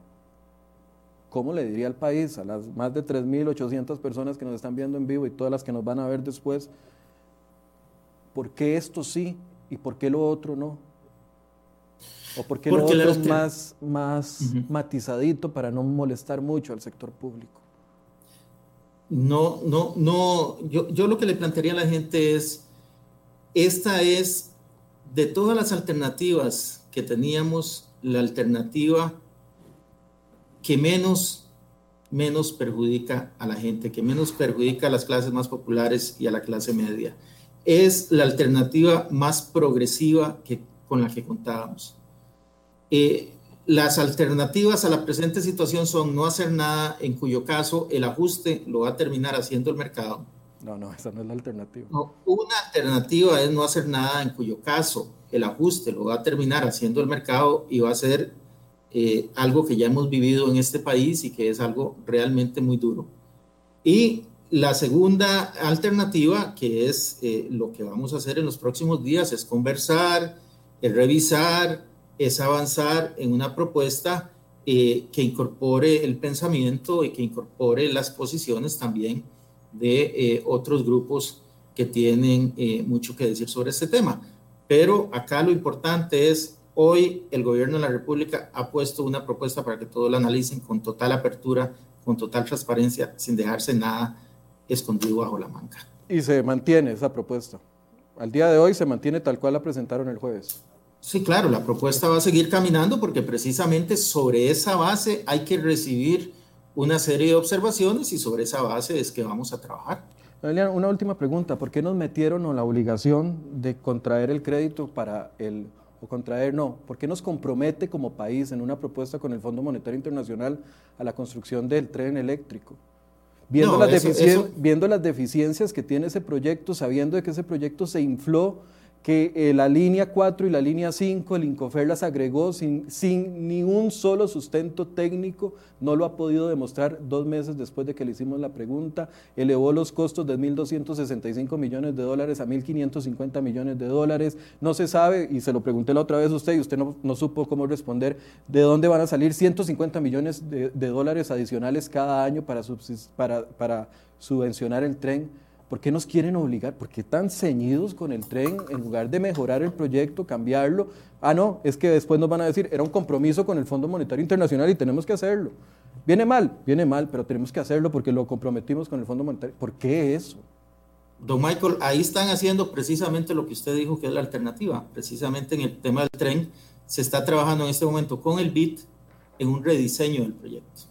¿Cómo le diría al país, a las más de 3.800 personas que nos están viendo en vivo y todas las que nos van a ver después, por qué esto sí y por qué lo otro no? ¿O por qué Porque lo más, más matizadito para no molestar mucho al sector público? No, no, no. Yo, yo lo que le plantearía a la gente es, esta es, de todas las alternativas que teníamos, la alternativa que menos, menos perjudica a la gente, que menos perjudica a las clases más populares y a la clase media. Es la alternativa más progresiva que, con la que contábamos. Eh, las alternativas a la presente situación son no hacer nada, en cuyo caso el ajuste lo va a terminar haciendo el mercado. No, no, esa no es la alternativa. una alternativa es no hacer nada, en cuyo caso el ajuste lo va a terminar haciendo el mercado y va a ser eh, algo que ya hemos vivido en este país y que es algo realmente muy duro. Y la segunda alternativa, que es eh, lo que vamos a hacer en los próximos días, es conversar, es revisar, es avanzar en una propuesta eh, que incorpore el pensamiento y que incorpore las posiciones también de eh, otros grupos que tienen eh, mucho que decir sobre este tema. Pero acá lo importante es, hoy el gobierno de la República ha puesto una propuesta para que todos la analicen con total apertura, con total transparencia, sin dejarse nada escondido bajo la manga. Y se mantiene esa propuesta. Al día de hoy se mantiene tal cual la presentaron el jueves. Sí, claro, la propuesta va a seguir caminando porque precisamente sobre esa base hay que recibir una serie de observaciones y sobre esa base es que vamos a trabajar. Una última pregunta, ¿por qué nos metieron la obligación de contraer el crédito para el, o contraer no, ¿por qué nos compromete como país en una propuesta con el Fondo Monetario Internacional a la construcción del tren eléctrico? Viendo, las, viendo las deficiencias que tiene ese proyecto, sabiendo de que ese proyecto se infló que eh, la línea 4 y la línea 5, el Incofer las agregó sin, sin ni un solo sustento técnico, no lo ha podido demostrar dos meses después de que le hicimos la pregunta, elevó los costos de 1.265 millones de dólares a 1.550 millones de dólares, no se sabe, y se lo pregunté la otra vez a usted y usted no, no supo cómo responder, de dónde van a salir 150 millones de, de dólares adicionales cada año para, para, para subvencionar el tren ¿Por qué nos quieren obligar? ¿Por qué tan ceñidos con el tren en lugar de mejorar el proyecto, cambiarlo? Ah, no, es que después nos van a decir, era un compromiso con el Fondo Monetario Internacional y tenemos que hacerlo. Viene mal, viene mal, pero tenemos que hacerlo porque lo comprometimos con el Fondo Monetario. ¿Por qué eso? Don Michael, ahí están haciendo precisamente lo que usted dijo que es la alternativa. Precisamente en el tema del tren se está trabajando en este momento con el BIT en un rediseño del proyecto.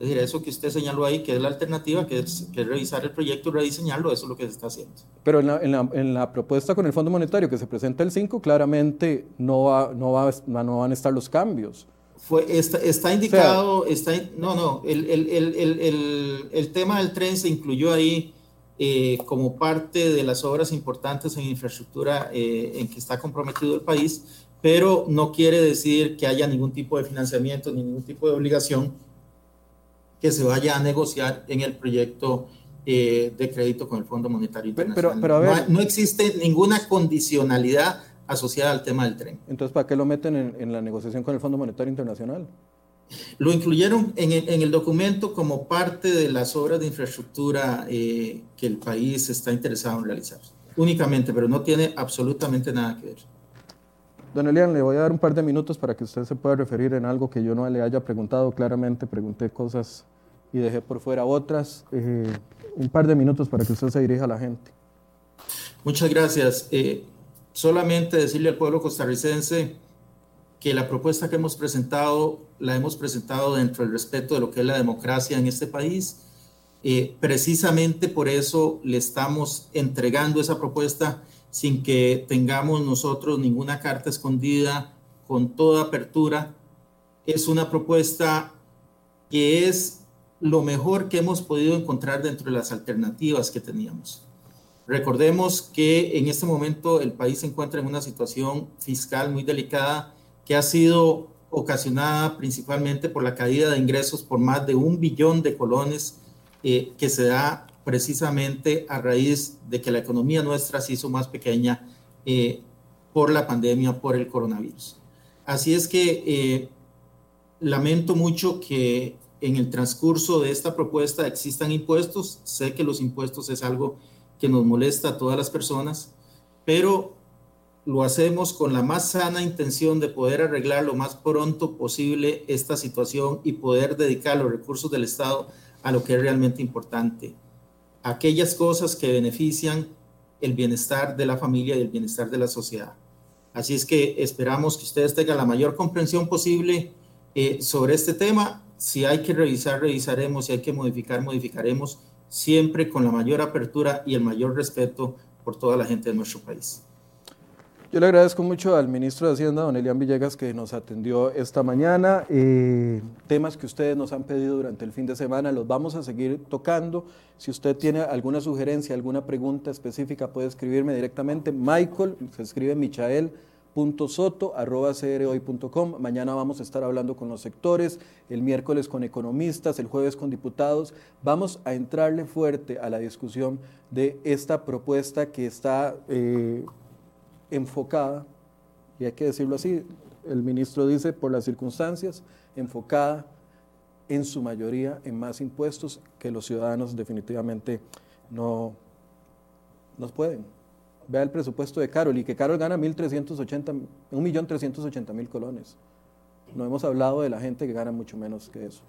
Es decir, eso que usted señaló ahí, que es la alternativa, que es, que revisar el proyecto y rediseñarlo, eso es lo que se está haciendo. Pero en la, en la, en la propuesta con el Fondo Monetario que se presenta el 5, claramente no, va, no, va, no van a estar los cambios. Fue, está, está indicado, está, no, no, el, el, el, el, tema del tren se incluyó ahí eh, como parte de las obras importantes en infraestructura eh, en que está comprometido el país, pero no quiere decir que haya ningún tipo de financiamiento ni ningún tipo de obligación que se vaya a negociar en el proyecto eh, de crédito con el Fondo Monetario Internacional. Pero, pero no, existe ninguna condicionalidad asociada al tema del tren. Entonces, ¿para qué lo meten en, la negociación con el Fondo Monetario Internacional? Lo incluyeron en el, en el documento como parte de las obras de infraestructura eh, que el país está interesado en realizar. Únicamente, pero no tiene absolutamente nada que ver. Don Elian, le voy a dar un par de minutos para que usted se pueda referir en algo que yo no le haya preguntado claramente. Pregunté cosas y dejé por fuera otras. Eh, un par de minutos para que usted se dirija a la gente. Muchas gracias. Eh, solamente decirle al pueblo costarricense que la propuesta que hemos presentado la hemos presentado dentro del respeto de lo que es la democracia en este país. Eh, precisamente por eso le estamos entregando esa propuesta sin que tengamos nosotros ninguna carta escondida, con toda apertura. Es una propuesta que es lo mejor que hemos podido encontrar dentro de las alternativas que teníamos. Recordemos que en este momento el país se encuentra en una situación fiscal muy delicada que ha sido ocasionada principalmente por la caída de ingresos por más de un billón de colones eh, que se da precisamente a raíz de que la economía nuestra se hizo más pequeña eh, por la pandemia, por el coronavirus. Así es que eh, lamento mucho que en el transcurso de esta propuesta existan impuestos. Sé que los impuestos es algo que nos molesta a todas las personas, pero lo hacemos con la más sana intención de poder arreglar lo más pronto posible esta situación y poder dedicar los recursos del Estado a lo que es realmente importante, aquellas cosas que benefician el bienestar de la familia y el bienestar de la sociedad. Así es que esperamos que ustedes tengan la mayor comprensión posible eh, sobre este tema. Si hay que revisar, revisaremos. Si hay que modificar, modificaremos, siempre con la mayor apertura y el mayor respeto por toda la gente de nuestro país. Yo le agradezco mucho al ministro de Hacienda, don Elian Villegas, que nos atendió esta mañana. Eh, temas que ustedes nos han pedido durante el fin de semana, los vamos a seguir tocando. Si usted tiene alguna sugerencia, alguna pregunta específica, puede escribirme directamente. Michael, se escribe michael.soto.com. Mañana vamos a estar hablando con los sectores, el miércoles con economistas, el jueves con diputados. Vamos a entrarle fuerte a la discusión de esta propuesta que está... Eh, enfocada, y hay que decirlo así, el ministro dice por las circunstancias, enfocada en su mayoría en más impuestos que los ciudadanos definitivamente no nos pueden. Vea el presupuesto de Carol y que Carol gana 1.380.000 colones. No hemos hablado de la gente que gana mucho menos que eso.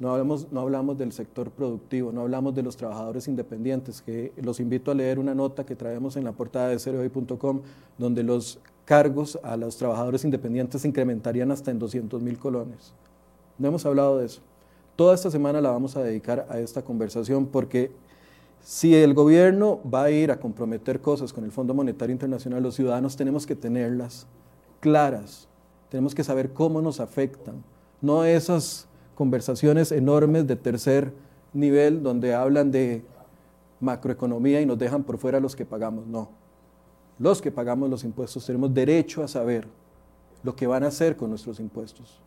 No hablamos, no hablamos del sector productivo, no hablamos de los trabajadores independientes, que los invito a leer una nota que traemos en la portada de cereoy.com, donde los cargos a los trabajadores independientes se incrementarían hasta en 200 mil colones. No hemos hablado de eso. Toda esta semana la vamos a dedicar a esta conversación porque si el gobierno va a ir a comprometer cosas con el Fondo Monetario Internacional, los ciudadanos tenemos que tenerlas claras, tenemos que saber cómo nos afectan, no esas conversaciones enormes de tercer nivel donde hablan de macroeconomía y nos dejan por fuera los que pagamos, no. Los que pagamos los impuestos tenemos derecho a saber lo que van a hacer con nuestros impuestos.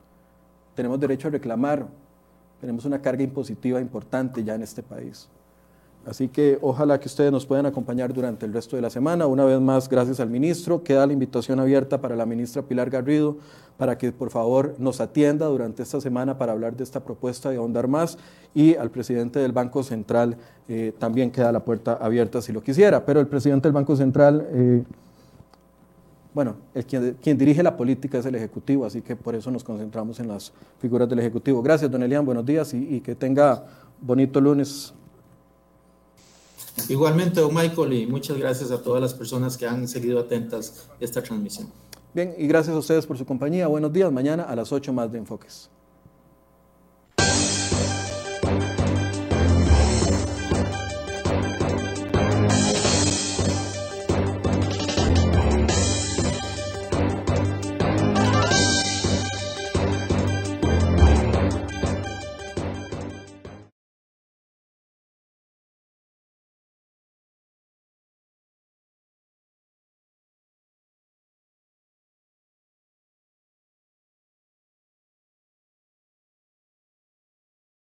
Tenemos derecho a reclamar. Tenemos una carga impositiva importante ya en este país. Así que ojalá que ustedes nos puedan acompañar durante el resto de la semana. Una vez más, gracias al ministro. Queda la invitación abierta para la ministra Pilar Garrido para que por favor nos atienda durante esta semana para hablar de esta propuesta y ahondar más. Y al presidente del Banco Central eh, también queda la puerta abierta si lo quisiera. Pero el presidente del Banco Central, eh, bueno, el quien, quien, dirige la política es el Ejecutivo, así que por eso nos concentramos en las figuras del Ejecutivo. Gracias, don Elian. Buenos días y, y que tenga bonito lunes. Igualmente, Michael, y muchas gracias a todas las personas que han seguido atentas esta transmisión. Bien, y gracias a ustedes por su compañía. Buenos días. Mañana a las 8 más de Enfoques.